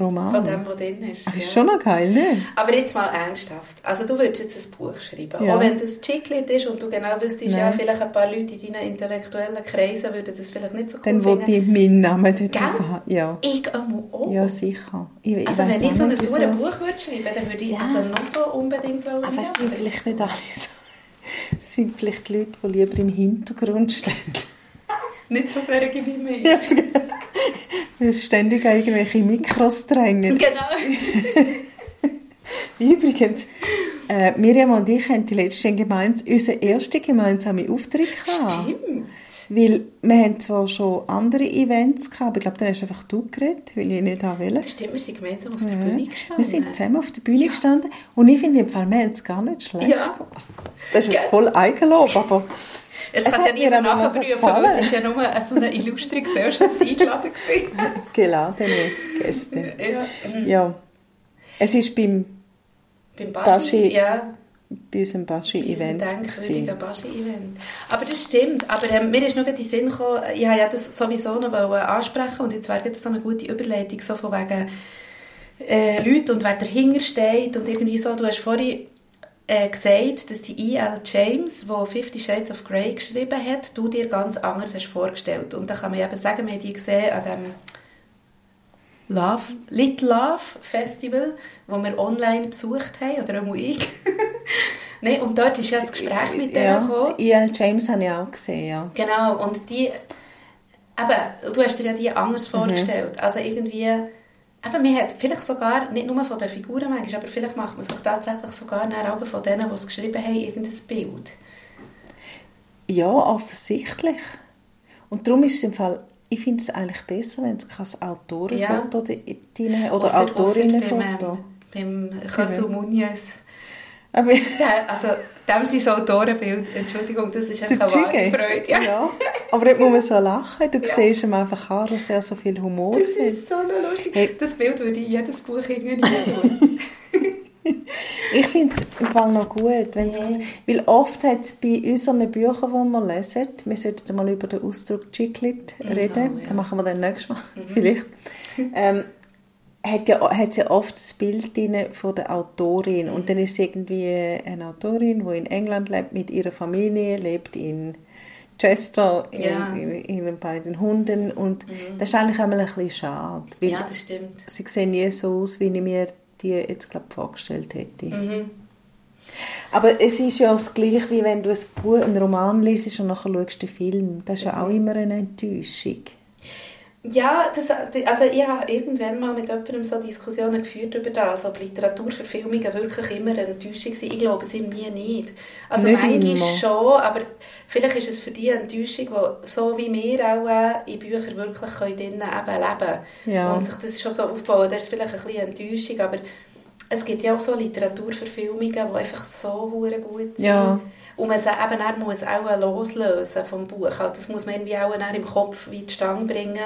[SPEAKER 2] Roman.
[SPEAKER 1] Von dem, was drin ist.
[SPEAKER 2] Ach, ist
[SPEAKER 1] ja.
[SPEAKER 2] schon noch geil, ne?
[SPEAKER 1] Aber jetzt mal ernsthaft. Also du würdest jetzt ein Buch schreiben.
[SPEAKER 2] Ja.
[SPEAKER 1] Auch wenn das Chicklit ist und du genau wüsstest, ja, vielleicht ein paar Leute in deinen intellektuellen Kreisen würden das vielleicht nicht so cool
[SPEAKER 2] Dann,
[SPEAKER 1] finden.
[SPEAKER 2] die meinen Namen dort haben. Ja.
[SPEAKER 1] Ich auch.
[SPEAKER 2] ja, sicher. Ich, ich
[SPEAKER 1] also wenn ich so ein sauer
[SPEAKER 2] wieso.
[SPEAKER 1] Buch würde schreiben, dann würde ich
[SPEAKER 2] Ja.
[SPEAKER 1] also noch so unbedingt wollen.
[SPEAKER 2] Aber es sind vielleicht nicht alle so. Es sind vielleicht die Leute, die lieber im Hintergrund stehen.
[SPEAKER 1] Nicht so sehr wie mir.
[SPEAKER 2] Weil es ständig irgendwelche Mikros drängen.
[SPEAKER 1] Genau.
[SPEAKER 2] Übrigens, äh, Miriam und ich haben die letzte gemeins unseren ersten gemeinsamen Auftritt gehabt.
[SPEAKER 1] Stimmt.
[SPEAKER 2] Weil wir haben zwar schon andere Events gehabt, aber ich glaube, dann hast einfach du geredet, weil ich nicht auch wollte.
[SPEAKER 1] Stimmt, wir sind gemeinsam auf der
[SPEAKER 2] Ja.
[SPEAKER 1] Bühne gestanden.
[SPEAKER 2] Wir sind zusammen auf der Bühne gestanden und ich finde im Fall, wir haben es gar nicht schlecht
[SPEAKER 1] Ja.
[SPEAKER 2] Also, Das ist jetzt voll Eigenlob, aber
[SPEAKER 1] Es
[SPEAKER 2] Es hat
[SPEAKER 1] ja
[SPEAKER 2] mir
[SPEAKER 1] niemand nachprüfen, weil es ist ja nur eine- so eine illustre Gesellschaft eingeladen gewesen.
[SPEAKER 2] geladene Gäste.
[SPEAKER 1] ja.
[SPEAKER 2] Ja, es ist beim,
[SPEAKER 1] Beim
[SPEAKER 2] Baschi.
[SPEAKER 1] Baschi, ja,
[SPEAKER 2] bei unserem
[SPEAKER 1] bei
[SPEAKER 2] Baschi-Event.
[SPEAKER 1] denkwürdigen
[SPEAKER 2] gewesen.
[SPEAKER 1] Baschi-Event. Aber das stimmt. Aber ähm, mir ist noch in den Sinn gekommen, ich wollte ja das sowieso noch ansprechen und jetzt wäre so eine gute Überleitung so von wegen äh, Leute und wer dahinter steht und irgendwie so. Du hast vorhin äh, gesagt, dass die E.L. James, die Fifty Shades of Grey geschrieben hat, du dir ganz anders hast vorgestellt. Und da kann man eben sagen, wir haben die gesehen an dem Love, Little Love Festival, das wir online besucht haben, oder auch ich. Nein, und dort ist ja das Gespräch mit denen
[SPEAKER 2] ja,
[SPEAKER 1] gekommen.
[SPEAKER 2] die E.L. James habe ich auch gesehen, ja.
[SPEAKER 1] Genau, und die, eben, du hast dir ja die anders
[SPEAKER 2] Mhm.
[SPEAKER 1] vorgestellt. Also irgendwie, eben, man hat vielleicht sogar, nicht nur von den Figuren manchmal, aber vielleicht macht man sich tatsächlich sogar aber von denen, die es geschrieben haben, irgendein Bild.
[SPEAKER 2] Ja, offensichtlich. Und darum ist es im Fall, ich finde es eigentlich besser, wenn es kein Autorenfoto drin hat, oder Autorinnenfoto.
[SPEAKER 1] Beim, beim Casu Muniz.
[SPEAKER 2] Aber
[SPEAKER 1] also, dem sein Autorenbild, Entschuldigung, das ist einfach eine wahre. Freude. Ja.
[SPEAKER 2] Ja. Aber dort muss man so lachen. Du siehst ihm einfach an, dass er so viel Humor
[SPEAKER 1] Das
[SPEAKER 2] hat.
[SPEAKER 1] ist so lustig.
[SPEAKER 2] Hey.
[SPEAKER 1] Das Bild würde ich jedes Buch irgendwie.
[SPEAKER 2] Ich finde es im Fall noch gut, wenn's, weil oft hat es bei unseren Büchern, die wir lesen, wir sollten mal über den Ausdruck Chiclet reden,
[SPEAKER 1] oh, ja. Mhm.
[SPEAKER 2] dann machen wir dann nächstes Mal, vielleicht, ähm, hat ja, hat ja oft das Bild drin von der Autorin und dann ist es irgendwie eine Autorin, die in England lebt mit ihrer Familie, lebt in Chester
[SPEAKER 1] Ja.
[SPEAKER 2] in, in, bei den Hunden und das ist eigentlich einmal ein bisschen schade, weil
[SPEAKER 1] ja, das stimmt.
[SPEAKER 2] sie sehen nie so aus, wie ich mir die jetzt glaub, vorgestellt hätte.
[SPEAKER 1] Mhm.
[SPEAKER 2] Aber es ist ja das Gleiche, wie wenn du ein Buch, einen Roman liest und nachher schaust den Film. Das ist ja auch immer eine Enttäuschung.
[SPEAKER 1] Ja, das, also ich habe irgendwann mal mit jemandem so Diskussionen geführt über das, ob Literaturverfilmungen wirklich immer eine Enttäuschung sind. Ich glaube es irgendwie nicht. Also
[SPEAKER 2] Nicht
[SPEAKER 1] manchmal schon, aber vielleicht ist es für die eine Enttäuschung, die so wie wir auch äh, in Büchern wirklich können drinnen eben leben
[SPEAKER 2] Ja.
[SPEAKER 1] Und sich das schon so aufbauen, das ist vielleicht ein bisschen eine Enttäuschung, aber es gibt ja auch so Literaturverfilmungen, die einfach so gut sind.
[SPEAKER 2] Ja.
[SPEAKER 1] Und man sie eben muss auch loslösen vom Buch. Also das muss man irgendwie auch im Kopf wie zustande bringen,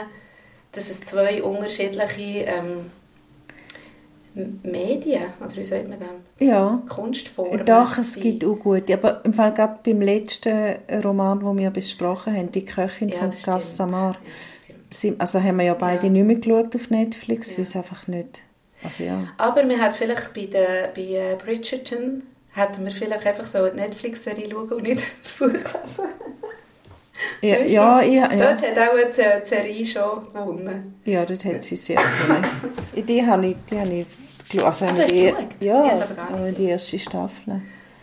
[SPEAKER 1] dass es zwei unterschiedliche ähm, Medien, oder wie sagt man das?
[SPEAKER 2] Ja.
[SPEAKER 1] Kunstformen.
[SPEAKER 2] Doch, es
[SPEAKER 1] sind.
[SPEAKER 2] gibt auch gute. Aber im Fall gerade beim letzten Roman, den wir besprochen haben, «Die Köchin
[SPEAKER 1] ja,
[SPEAKER 2] von. Gassamar»,
[SPEAKER 1] Ja,
[SPEAKER 2] also haben wir ja beide
[SPEAKER 1] Ja.
[SPEAKER 2] nicht mehr geschaut auf Netflix,
[SPEAKER 1] Ja.
[SPEAKER 2] weil es einfach nicht... Also ja.
[SPEAKER 1] Aber wir hat vielleicht bei, der, bei äh, Bridgerton hätten wir vielleicht einfach so eine Netflix-Serie schauen und nicht das Buch lesen.
[SPEAKER 2] Ja,
[SPEAKER 1] Weißt du?
[SPEAKER 2] ja, ja, ja.
[SPEAKER 1] Dort hat auch eine Se- Serie schon gewonnen.
[SPEAKER 2] ja, dort hat sie sehr gewonnen. die habe ich, die habe ich. Also
[SPEAKER 1] hast
[SPEAKER 2] die,
[SPEAKER 1] geschaut? Ich
[SPEAKER 2] ja,
[SPEAKER 1] es aber gar nicht
[SPEAKER 2] aber die erste Staffel.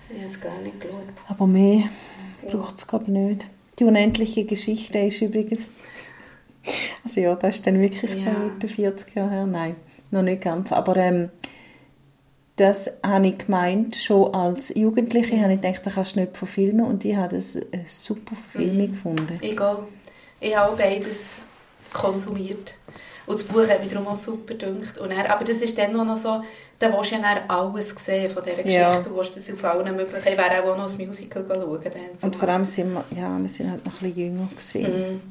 [SPEAKER 1] Ich habe es gar nicht geschaut.
[SPEAKER 2] Aber mehr braucht es, glaube ich, nicht. Die unendliche Geschichte ist übrigens... Also ja, das ist dann wirklich
[SPEAKER 1] Ja.
[SPEAKER 2] etwa 40 Jahre her. Nein, noch nicht ganz. Aber ähm, das habe ich gemeint, schon als Jugendliche habe ich gedacht, da kannst du nicht verfilmen und ich habe das eine super Verfilmung gefunden.
[SPEAKER 1] Ich auch. Ich habe beides konsumiert. Und das Buch hat mich darum auch super gedacht. Und er, aber das ist dann noch so, da willst du ja dann alles sehen von dieser Geschichte.
[SPEAKER 2] Ja.
[SPEAKER 1] Du willst das auf allen möglichen... Ich wäre auch noch ein Musical schauen. Dann
[SPEAKER 2] Und vor allem sind wir, ja, wir sind halt noch ein bisschen jünger gewesen.
[SPEAKER 1] Mhm.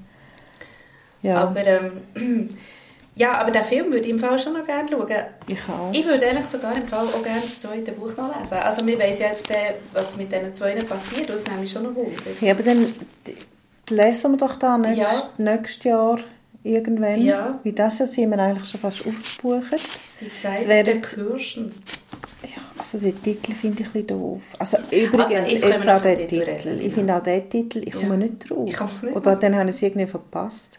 [SPEAKER 2] Ja,
[SPEAKER 1] Aber, ähm, ja, aber den Film würde ich im Fall schon noch gerne schauen.
[SPEAKER 2] ich auch.
[SPEAKER 1] Ich würde eigentlich sogar im Fall auch gerne das zweite Buch noch lesen. Also wir wissen jetzt, äh, was mit diesen zwei passiert. Das nehme ich schon noch Wunder.
[SPEAKER 2] Ja, aber dann lesen wir doch da nächst,
[SPEAKER 1] Ja.
[SPEAKER 2] nächstes Jahr irgendwann.
[SPEAKER 1] Ja.
[SPEAKER 2] Wie das Jahr sind wir eigentlich schon fast ausgebucht.
[SPEAKER 1] Die Zeit der
[SPEAKER 2] jetzt-
[SPEAKER 1] Kirschen.
[SPEAKER 2] Ja, also den Titel finde ich ein bisschen doof. Also übrigens,
[SPEAKER 1] jetzt
[SPEAKER 2] jetzt,
[SPEAKER 1] wir
[SPEAKER 2] auch den
[SPEAKER 1] Titel
[SPEAKER 2] Titel. Ich
[SPEAKER 1] ja.
[SPEAKER 2] finde auch den Titel, ich komme
[SPEAKER 1] Ja.
[SPEAKER 2] nicht raus.
[SPEAKER 1] Ich nicht
[SPEAKER 2] Oder dann habe ich es irgendwie verpasst.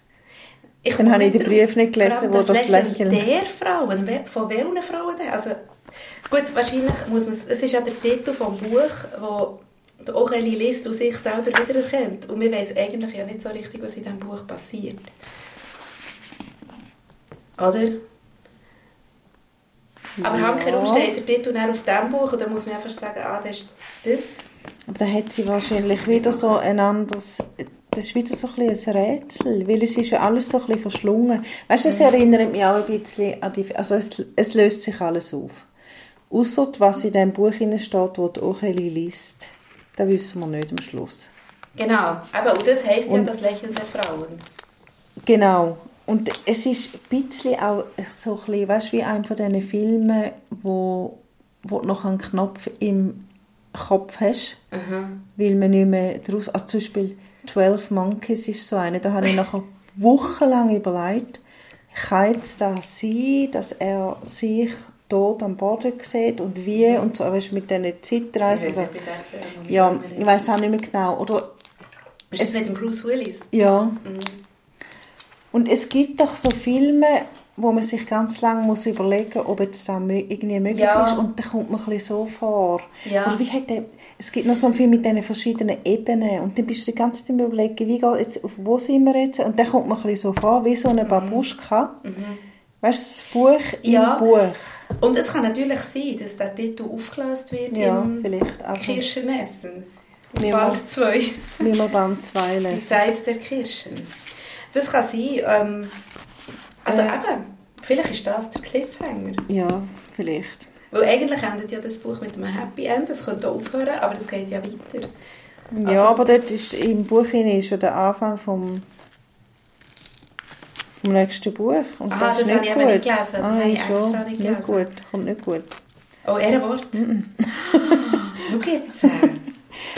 [SPEAKER 1] Ich
[SPEAKER 2] Dann habe ich den
[SPEAKER 1] nicht
[SPEAKER 2] Brief nicht gelesen, wo das Lächeln-
[SPEAKER 1] Der Frauen, von welchen Frauen denn? Also, gut, wahrscheinlich muss man es, ist ja der Titel vom Buch, wo der Aurelie liest und sich selber wiedererkennt. Und wir wissen eigentlich ja nicht so richtig, was in diesem Buch passiert. Oder? Aber
[SPEAKER 2] Ja.
[SPEAKER 1] Hankerum steht der Titel dann auf diesem Buch und dann muss man einfach sagen, ah, das ist das.
[SPEAKER 2] Aber da hat sie wahrscheinlich wieder so ein anderes... Das ist wieder so ein, bisschen ein Rätsel, weil es ist ja alles so ein bisschen verschlungen. Weißt du, es erinnert mich auch ein bisschen an die... Also es, es löst sich alles auf. Ausser was in dem Buch steht, wo die Aurelie liest. Das wissen wir nicht am Schluss.
[SPEAKER 1] Genau, aber und das heisst ja das Lächeln der Frauen.
[SPEAKER 2] Genau. Und es ist ein bisschen auch so ein bisschen, weißt, wie einer von diesen Filmen, wo, wo du noch einen Knopf im Kopf hast,
[SPEAKER 1] Mhm.
[SPEAKER 2] weil man nicht mehr daraus... Also zum Beispiel 12 Monkeys ist so eine, da habe ich nachher wochenlang überlegt, kann jetzt das sein, dass er sich dort am Boden sieht und wie und so, weißt, du, mit diesen Zeitreisen. Also, ja, ich weiß auch nicht mehr genau. Oder
[SPEAKER 1] Ist das mit dem Bruce Willis?
[SPEAKER 2] Ja.
[SPEAKER 1] Mhm.
[SPEAKER 2] Und es gibt doch so Filme, wo man sich ganz lange muss überlegen muss, ob jetzt das irgendwie möglich
[SPEAKER 1] Ja.
[SPEAKER 2] ist. Und dann kommt man ein bisschen so vor.
[SPEAKER 1] Ja.
[SPEAKER 2] Oder wie hat der, es gibt noch so Film mit diesen verschiedenen Ebenen. Und dann bist du die ganze Zeit überlegen, wie geht jetzt, auf wo sind wir jetzt? Und dann kommt man ein bisschen so vor, wie so eine Babuschka. Weißt du, das Buch im
[SPEAKER 1] Mhm. Ja.
[SPEAKER 2] Buch.
[SPEAKER 1] Und es kann natürlich sein, dass der Titel aufgelöst wird
[SPEAKER 2] Ja,
[SPEAKER 1] im
[SPEAKER 2] vielleicht. Also,
[SPEAKER 1] Kirschenessen. Band 2.
[SPEAKER 2] wie wir Band 2
[SPEAKER 1] Die
[SPEAKER 2] lesen.
[SPEAKER 1] Seite der Kirschen. Das kann sein. Ähm, also
[SPEAKER 2] Äh.
[SPEAKER 1] eben, vielleicht ist das der Cliffhanger.
[SPEAKER 2] Ja, vielleicht.
[SPEAKER 1] Weil eigentlich endet ja das Buch mit einem Happy End. Es könnte aufhören, aber es geht ja weiter.
[SPEAKER 2] Ja,
[SPEAKER 1] Also-
[SPEAKER 2] aber dort ist, im Buch hinein ist ja der Anfang vom, vom nächsten Buch. Und
[SPEAKER 1] Aha,
[SPEAKER 2] ist
[SPEAKER 1] das habe ich eben nicht gelesen. Das
[SPEAKER 2] ah,
[SPEAKER 1] habe ich
[SPEAKER 2] ist
[SPEAKER 1] extra
[SPEAKER 2] schon
[SPEAKER 1] nicht
[SPEAKER 2] nicht
[SPEAKER 1] gelesen.
[SPEAKER 2] gut. Kommt nicht gut.
[SPEAKER 1] Oh, Ehrenwort. Schau jetzt. äh.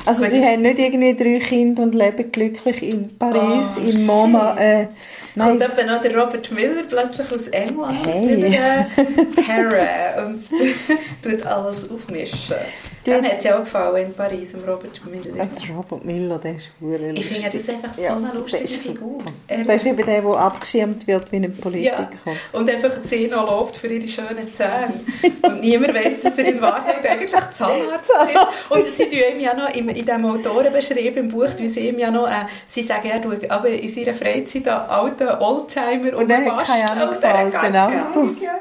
[SPEAKER 2] Also
[SPEAKER 1] Gut,
[SPEAKER 2] sie
[SPEAKER 1] das-
[SPEAKER 2] haben nicht irgendwie drei Kinder und leben glücklich in Paris,
[SPEAKER 1] Oh,
[SPEAKER 2] in MoMA.
[SPEAKER 1] shit.
[SPEAKER 2] Äh,
[SPEAKER 1] Kommt
[SPEAKER 2] nein,
[SPEAKER 1] etwa noch der Robert Miller plötzlich aus England
[SPEAKER 2] Hey.
[SPEAKER 1] äh, Herren und tut alles aufmischen. Dem hat es ja auch gefallen in Paris, dem Robert Miller.
[SPEAKER 2] der Robert Miller, der ist verdammt
[SPEAKER 1] Ich finde das einfach so
[SPEAKER 2] Ja,
[SPEAKER 1] eine lustige Figur.
[SPEAKER 2] Das ist eben der, der abgeschirmt wird wie ein Politiker.
[SPEAKER 1] Ja, und einfach sie noch lobt für ihre schönen Zähne. Und niemand weiss, dass er in Wahrheit eigentlich Zahnarzt ist. Und sie tun ihm ja noch im- in diesem Autorenbeschrieb im Buch, wie sie ihm ja noch, äh, sie sagen, er tut aber in seiner Freizeit einen alten Oldtimer
[SPEAKER 2] Und hat
[SPEAKER 1] wascht.
[SPEAKER 2] keine Ahnung.
[SPEAKER 1] Ahnung, ja.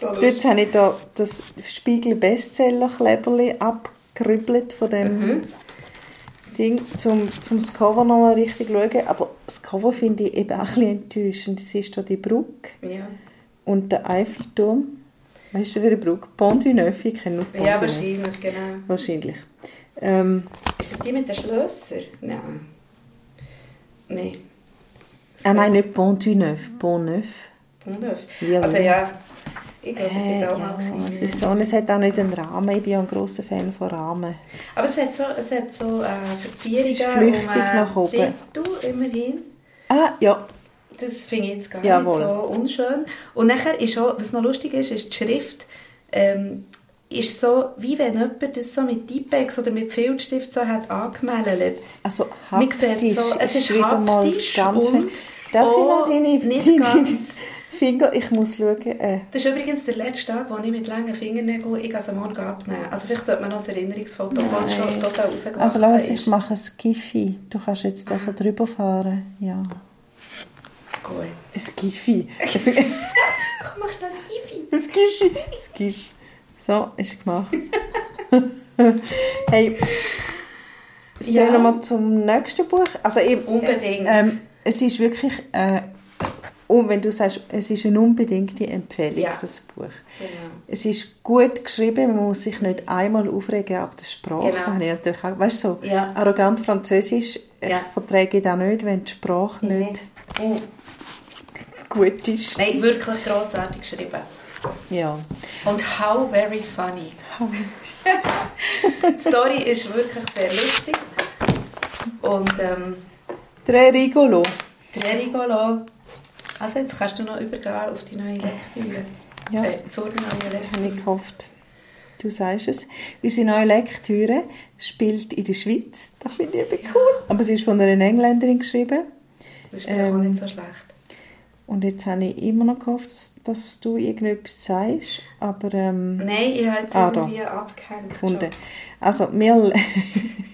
[SPEAKER 1] So
[SPEAKER 2] Dort habe ich da das Spiegel Bestseller Kleberli abgerübelt von dem
[SPEAKER 1] Mhm.
[SPEAKER 2] Ding, zum, zum das Cover noch mal richtig schauen. Aber das Cover finde ich eben auch ein bisschen enttäuschend. Es ist da die Brücke
[SPEAKER 1] Ja.
[SPEAKER 2] und der Eiffelturm. Weißt du, wie die Brücke? Pont du Neuf, ich kenne nur Pont
[SPEAKER 1] ja, wahrscheinlich, genau.
[SPEAKER 2] Wahrscheinlich. Ähm,
[SPEAKER 1] Ist das die mit den Schlössern? Nein. Nein.
[SPEAKER 2] Ah nein, nicht Pont du Neuf, Pont Neuf.
[SPEAKER 1] Pont-Neuf.
[SPEAKER 2] Ja,
[SPEAKER 1] also
[SPEAKER 2] ja.
[SPEAKER 1] ich glaube, ich
[SPEAKER 2] Äh,
[SPEAKER 1] bin da auch
[SPEAKER 2] ja,
[SPEAKER 1] mal gewesen.
[SPEAKER 2] es ist so, es hat auch nicht einen Rahmen. Ich bin ja ein grosser Fan von Rahmen.
[SPEAKER 1] Aber es hat so, es hat so äh, Verzierungen
[SPEAKER 2] Es ist flüchtig
[SPEAKER 1] um, äh,
[SPEAKER 2] nach oben.
[SPEAKER 1] Titel, immerhin.
[SPEAKER 2] Ah, ja,
[SPEAKER 1] Das finde ich jetzt gar
[SPEAKER 2] Jawohl.
[SPEAKER 1] nicht so unschön. Und nachher ist auch, was noch lustig ist, ist die Schrift ähm, ist so, wie wenn jemand das so mit Tipex oder mit Filzstift so hat angemeldet.
[SPEAKER 2] Also haptisch
[SPEAKER 1] so, es ist
[SPEAKER 2] wieder mal
[SPEAKER 1] haptisch
[SPEAKER 2] ganz
[SPEAKER 1] und
[SPEAKER 2] Darf ich noch deine,
[SPEAKER 1] nicht
[SPEAKER 2] deine
[SPEAKER 1] ganz.
[SPEAKER 2] Finger? Ich muss schauen. Äh,
[SPEAKER 1] Das ist übrigens der letzte Tag, wo ich mit langen Fingernägeln ich gehe am Morgen abnehmen. Also vielleicht sollte man noch ein Erinnerungsfoto, wo es schon
[SPEAKER 2] Nein.
[SPEAKER 1] total rausgewachsen
[SPEAKER 2] also lass,
[SPEAKER 1] ist.
[SPEAKER 2] ich mache ein Skiffy. Du kannst jetzt da so drüber fahren. Ja.
[SPEAKER 1] Gut.
[SPEAKER 2] Ein Skiffy.
[SPEAKER 1] Komm, mach schnell ein Skifi.
[SPEAKER 2] Das Gift. Das Gift. So, ist gemacht. hey, sollen
[SPEAKER 1] Ja.
[SPEAKER 2] wir zum nächsten Buch? Also eben,
[SPEAKER 1] Unbedingt.
[SPEAKER 2] Ähm, es ist wirklich, äh, und wenn du sagst, es ist eine unbedingte Empfehlung,
[SPEAKER 1] Ja.
[SPEAKER 2] das Buch.
[SPEAKER 1] Genau.
[SPEAKER 2] Es ist gut geschrieben, man muss sich nicht einmal aufregen ab der Sprache.
[SPEAKER 1] Genau.
[SPEAKER 2] Da habe ich natürlich auch, weißt du, so
[SPEAKER 1] Ja.
[SPEAKER 2] arrogant Französisch, ich
[SPEAKER 1] Ja.
[SPEAKER 2] verträge ich das nicht, wenn die Sprache nicht
[SPEAKER 1] Mhm.
[SPEAKER 2] gut ist.
[SPEAKER 1] Nein, wirklich grossartig geschrieben.
[SPEAKER 2] Ja.
[SPEAKER 1] Und how very funny. Die Story ist wirklich sehr lustig. Und ähm,
[SPEAKER 2] Très rigolo.
[SPEAKER 1] très rigolo. Also jetzt kannst du noch übergehen auf die neue Lektüre.
[SPEAKER 2] Ja.
[SPEAKER 1] Äh, zur neuen
[SPEAKER 2] Das habe
[SPEAKER 1] Lektüre.
[SPEAKER 2] ich gehofft. Du sagst es. Unsere neue Lektüre spielt in der Schweiz. Das finde ich eben cool. Aber sie ist von einer Engländerin geschrieben.
[SPEAKER 1] Das ist vielleicht auch
[SPEAKER 2] Ähm,
[SPEAKER 1] nicht so schlecht.
[SPEAKER 2] Und jetzt habe ich immer noch gehofft, dass, dass du irgendetwas sagst. Aber ähm,
[SPEAKER 1] Nein, ich habe jetzt
[SPEAKER 2] Ah, da.
[SPEAKER 1] irgendwie abgehängt.
[SPEAKER 2] gefunden. Also, wir...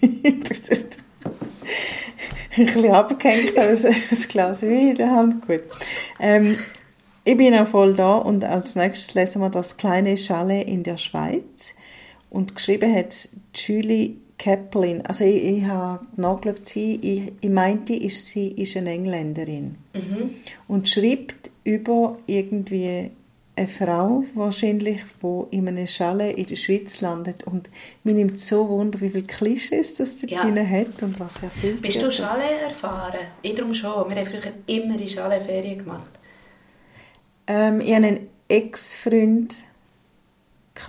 [SPEAKER 2] ein bisschen abgehängt, aber ein Glas Wein in der Hand. Gut. Ähm, ich bin auch voll da und als nächstes lesen wir das kleine Chalet in der Schweiz. Und geschrieben hat Julie Kaplan. Also ich, ich habe nachgeschaut, sie, ich, ich meinte, ist, sie ist eine Engländerin.
[SPEAKER 1] Mhm.
[SPEAKER 2] Und schreibt über irgendwie eine Frau wahrscheinlich, die in einem Chalet in der Schweiz landet. Und mir nimmt so Wunder, wie viele Klischees das da
[SPEAKER 1] Ja.
[SPEAKER 2] drin hat und was erfüllt
[SPEAKER 1] Bist du
[SPEAKER 2] wird.
[SPEAKER 1] Chalet erfahren? Ich darum schon. Wir haben früher immer in Chalet Ferien gemacht.
[SPEAKER 2] Ähm, ich habe einen Ex-Freund,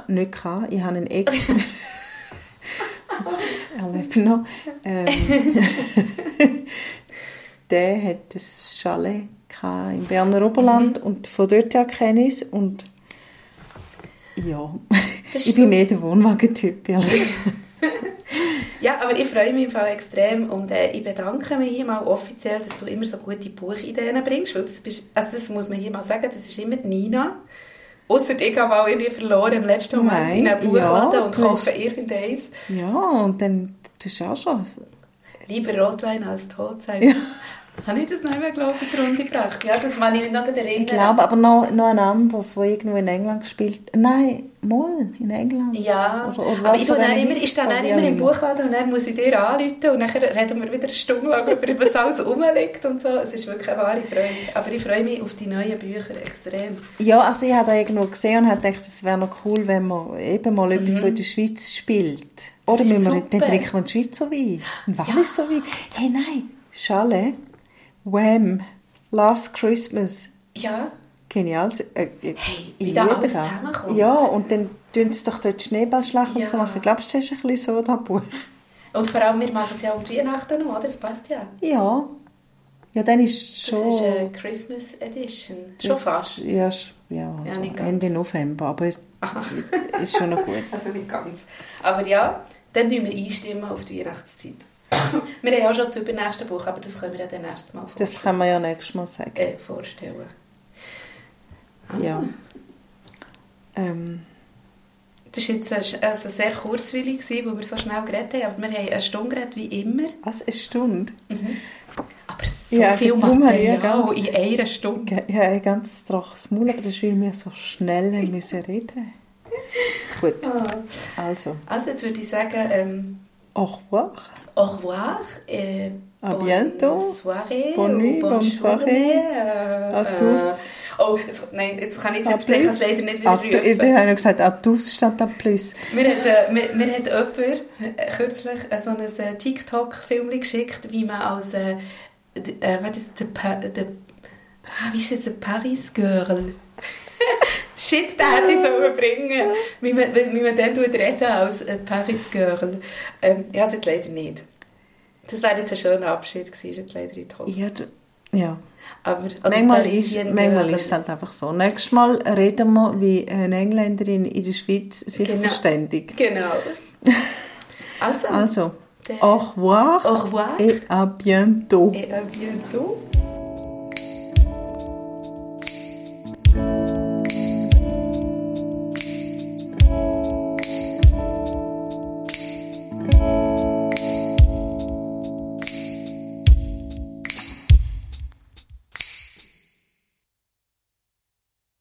[SPEAKER 2] nicht gehabt, ich habe einen Ex-Freund, er lebt noch, ähm, der hat das Chalet im Berner Oberland und von dort her kenne ich es und ja, ich bin mehr der Wohnwagentyp, ehrlich gesagt.
[SPEAKER 1] Ja, aber ich freue mich im Fall extrem und äh, ich bedanke mich hier mal offiziell, dass du immer so gute Buchideen bringst, weil das, bist, also das muss man hier mal sagen, das ist immer die Nina. Ausser ich habe auch irgendwie verloren im letzten Moment
[SPEAKER 2] Nein,
[SPEAKER 1] in einen Buchladen
[SPEAKER 2] ja,
[SPEAKER 1] und
[SPEAKER 2] du
[SPEAKER 1] kaufe irgendeins.
[SPEAKER 2] Ja, und dann, das ist auch schon,
[SPEAKER 1] Lieber Rotwein als tot sein.
[SPEAKER 2] Ja.
[SPEAKER 1] Habe ich das noch einmal, glaube ich, in die Runde gebracht? Ja, das kann ich noch erinnern.
[SPEAKER 2] ich glaube aber noch, noch ein anderes, das irgendwo in England gespielt Nein, mal in England.
[SPEAKER 1] Ja,
[SPEAKER 2] Oder- oder
[SPEAKER 1] aber ich, dann immer, ich stehe dann immer im. Buchladen und dann muss ich dir anrufen und dann reden wir wieder eine Stunde lang über was alles rumliegt und so. Es ist wirklich eine wahre Freude. Aber ich freue mich auf die neuen Bücher extrem.
[SPEAKER 2] Ja, also ich habe da irgendwo gesehen und habe gedacht, es wäre noch cool, wenn man eben mal etwas, das in der Schweiz spielt. Oder
[SPEAKER 1] Mhm.
[SPEAKER 2] müssen wir, dann trinken wir einen Schweizer Wein. Einen Walliser Wein. Hey, nein, Chalet, Wham, Last Christmas,
[SPEAKER 1] Ja,
[SPEAKER 2] genial. Äh, äh,
[SPEAKER 1] Hey, wie da alles
[SPEAKER 2] das.
[SPEAKER 1] zusammenkommt.
[SPEAKER 2] Ja, und dann tun sie doch dort Schneeballschlacht und so
[SPEAKER 1] Ja.
[SPEAKER 2] machen. Glaubst du, das ist ein bisschen so, das Buch?
[SPEAKER 1] und vor allem, wir machen es ja um Weihnachten noch, oder? Das passt ja.
[SPEAKER 2] Ja. Ja, dann ist es
[SPEAKER 1] Das
[SPEAKER 2] schon...
[SPEAKER 1] ist eine Christmas Edition. Schon fast.
[SPEAKER 2] Ja, ja, also
[SPEAKER 1] ganz.
[SPEAKER 2] Ende November, aber ist schon noch gut.
[SPEAKER 1] Also nicht ganz. Aber ja, dann tun wir einstimmen auf die Weihnachtszeit. wir haben ja auch schon das übernächste Buch, aber das können wir ja dann nächstes Mal vorstellen.
[SPEAKER 2] Das kann man ja nächstes Mal sagen.
[SPEAKER 1] äh, vorstellen. Also,
[SPEAKER 2] Ja. Ähm,
[SPEAKER 1] Das war jetzt also sehr gewesen, weil wir so schnell geredet haben. Aber wir haben eine Stunde geredet, wie immer.
[SPEAKER 2] was, eine Stunde?
[SPEAKER 1] Aber so
[SPEAKER 2] Ja,
[SPEAKER 1] viel Material
[SPEAKER 2] ganz-
[SPEAKER 1] in einer Stunde.
[SPEAKER 2] Ja, ein ganz trockenes Maul, aber das ist, weil wir so schnell müssen reden Gut, also,
[SPEAKER 1] Also jetzt würde ich sagen, ähm,
[SPEAKER 2] au revoir.
[SPEAKER 1] Au revoir. Äh,
[SPEAKER 2] À
[SPEAKER 1] bonne
[SPEAKER 2] bientôt.
[SPEAKER 1] Soirée.
[SPEAKER 2] Bonne nuit,
[SPEAKER 1] bonne
[SPEAKER 2] bonne soirée. À tous.
[SPEAKER 1] Äh, oh, jetzt, nein, jetzt kann ich kann es leider nicht wieder
[SPEAKER 2] tu- Ich
[SPEAKER 1] rufen.
[SPEAKER 2] habe gesagt, à tous statt à plus.
[SPEAKER 1] Mir hat, äh, mir, mir hat jemand äh, kürzlich äh, so ein äh, TikTok-Film geschickt, wie man als äh, äh, was ist der, ah, wie ist das, der Paris Girl Shit, den hätte ich sollen bringen wie man, wie man dann tut reden als äh, Paris Girl. Ähm, ja, es leider nicht. Das wäre jetzt ein schöner Abschied gewesen, ist leider in die Hose.
[SPEAKER 2] Ja, ja.
[SPEAKER 1] Aber,
[SPEAKER 2] manchmal ist, manchmal ist es halt einfach so. Nächstes Mal reden wir, wie eine Engländerin in der Schweiz sich
[SPEAKER 1] genau.
[SPEAKER 2] verständigt.
[SPEAKER 1] Genau. also,
[SPEAKER 2] also au revoir,
[SPEAKER 1] au revoir
[SPEAKER 2] et à bientôt.
[SPEAKER 1] Et à bientôt.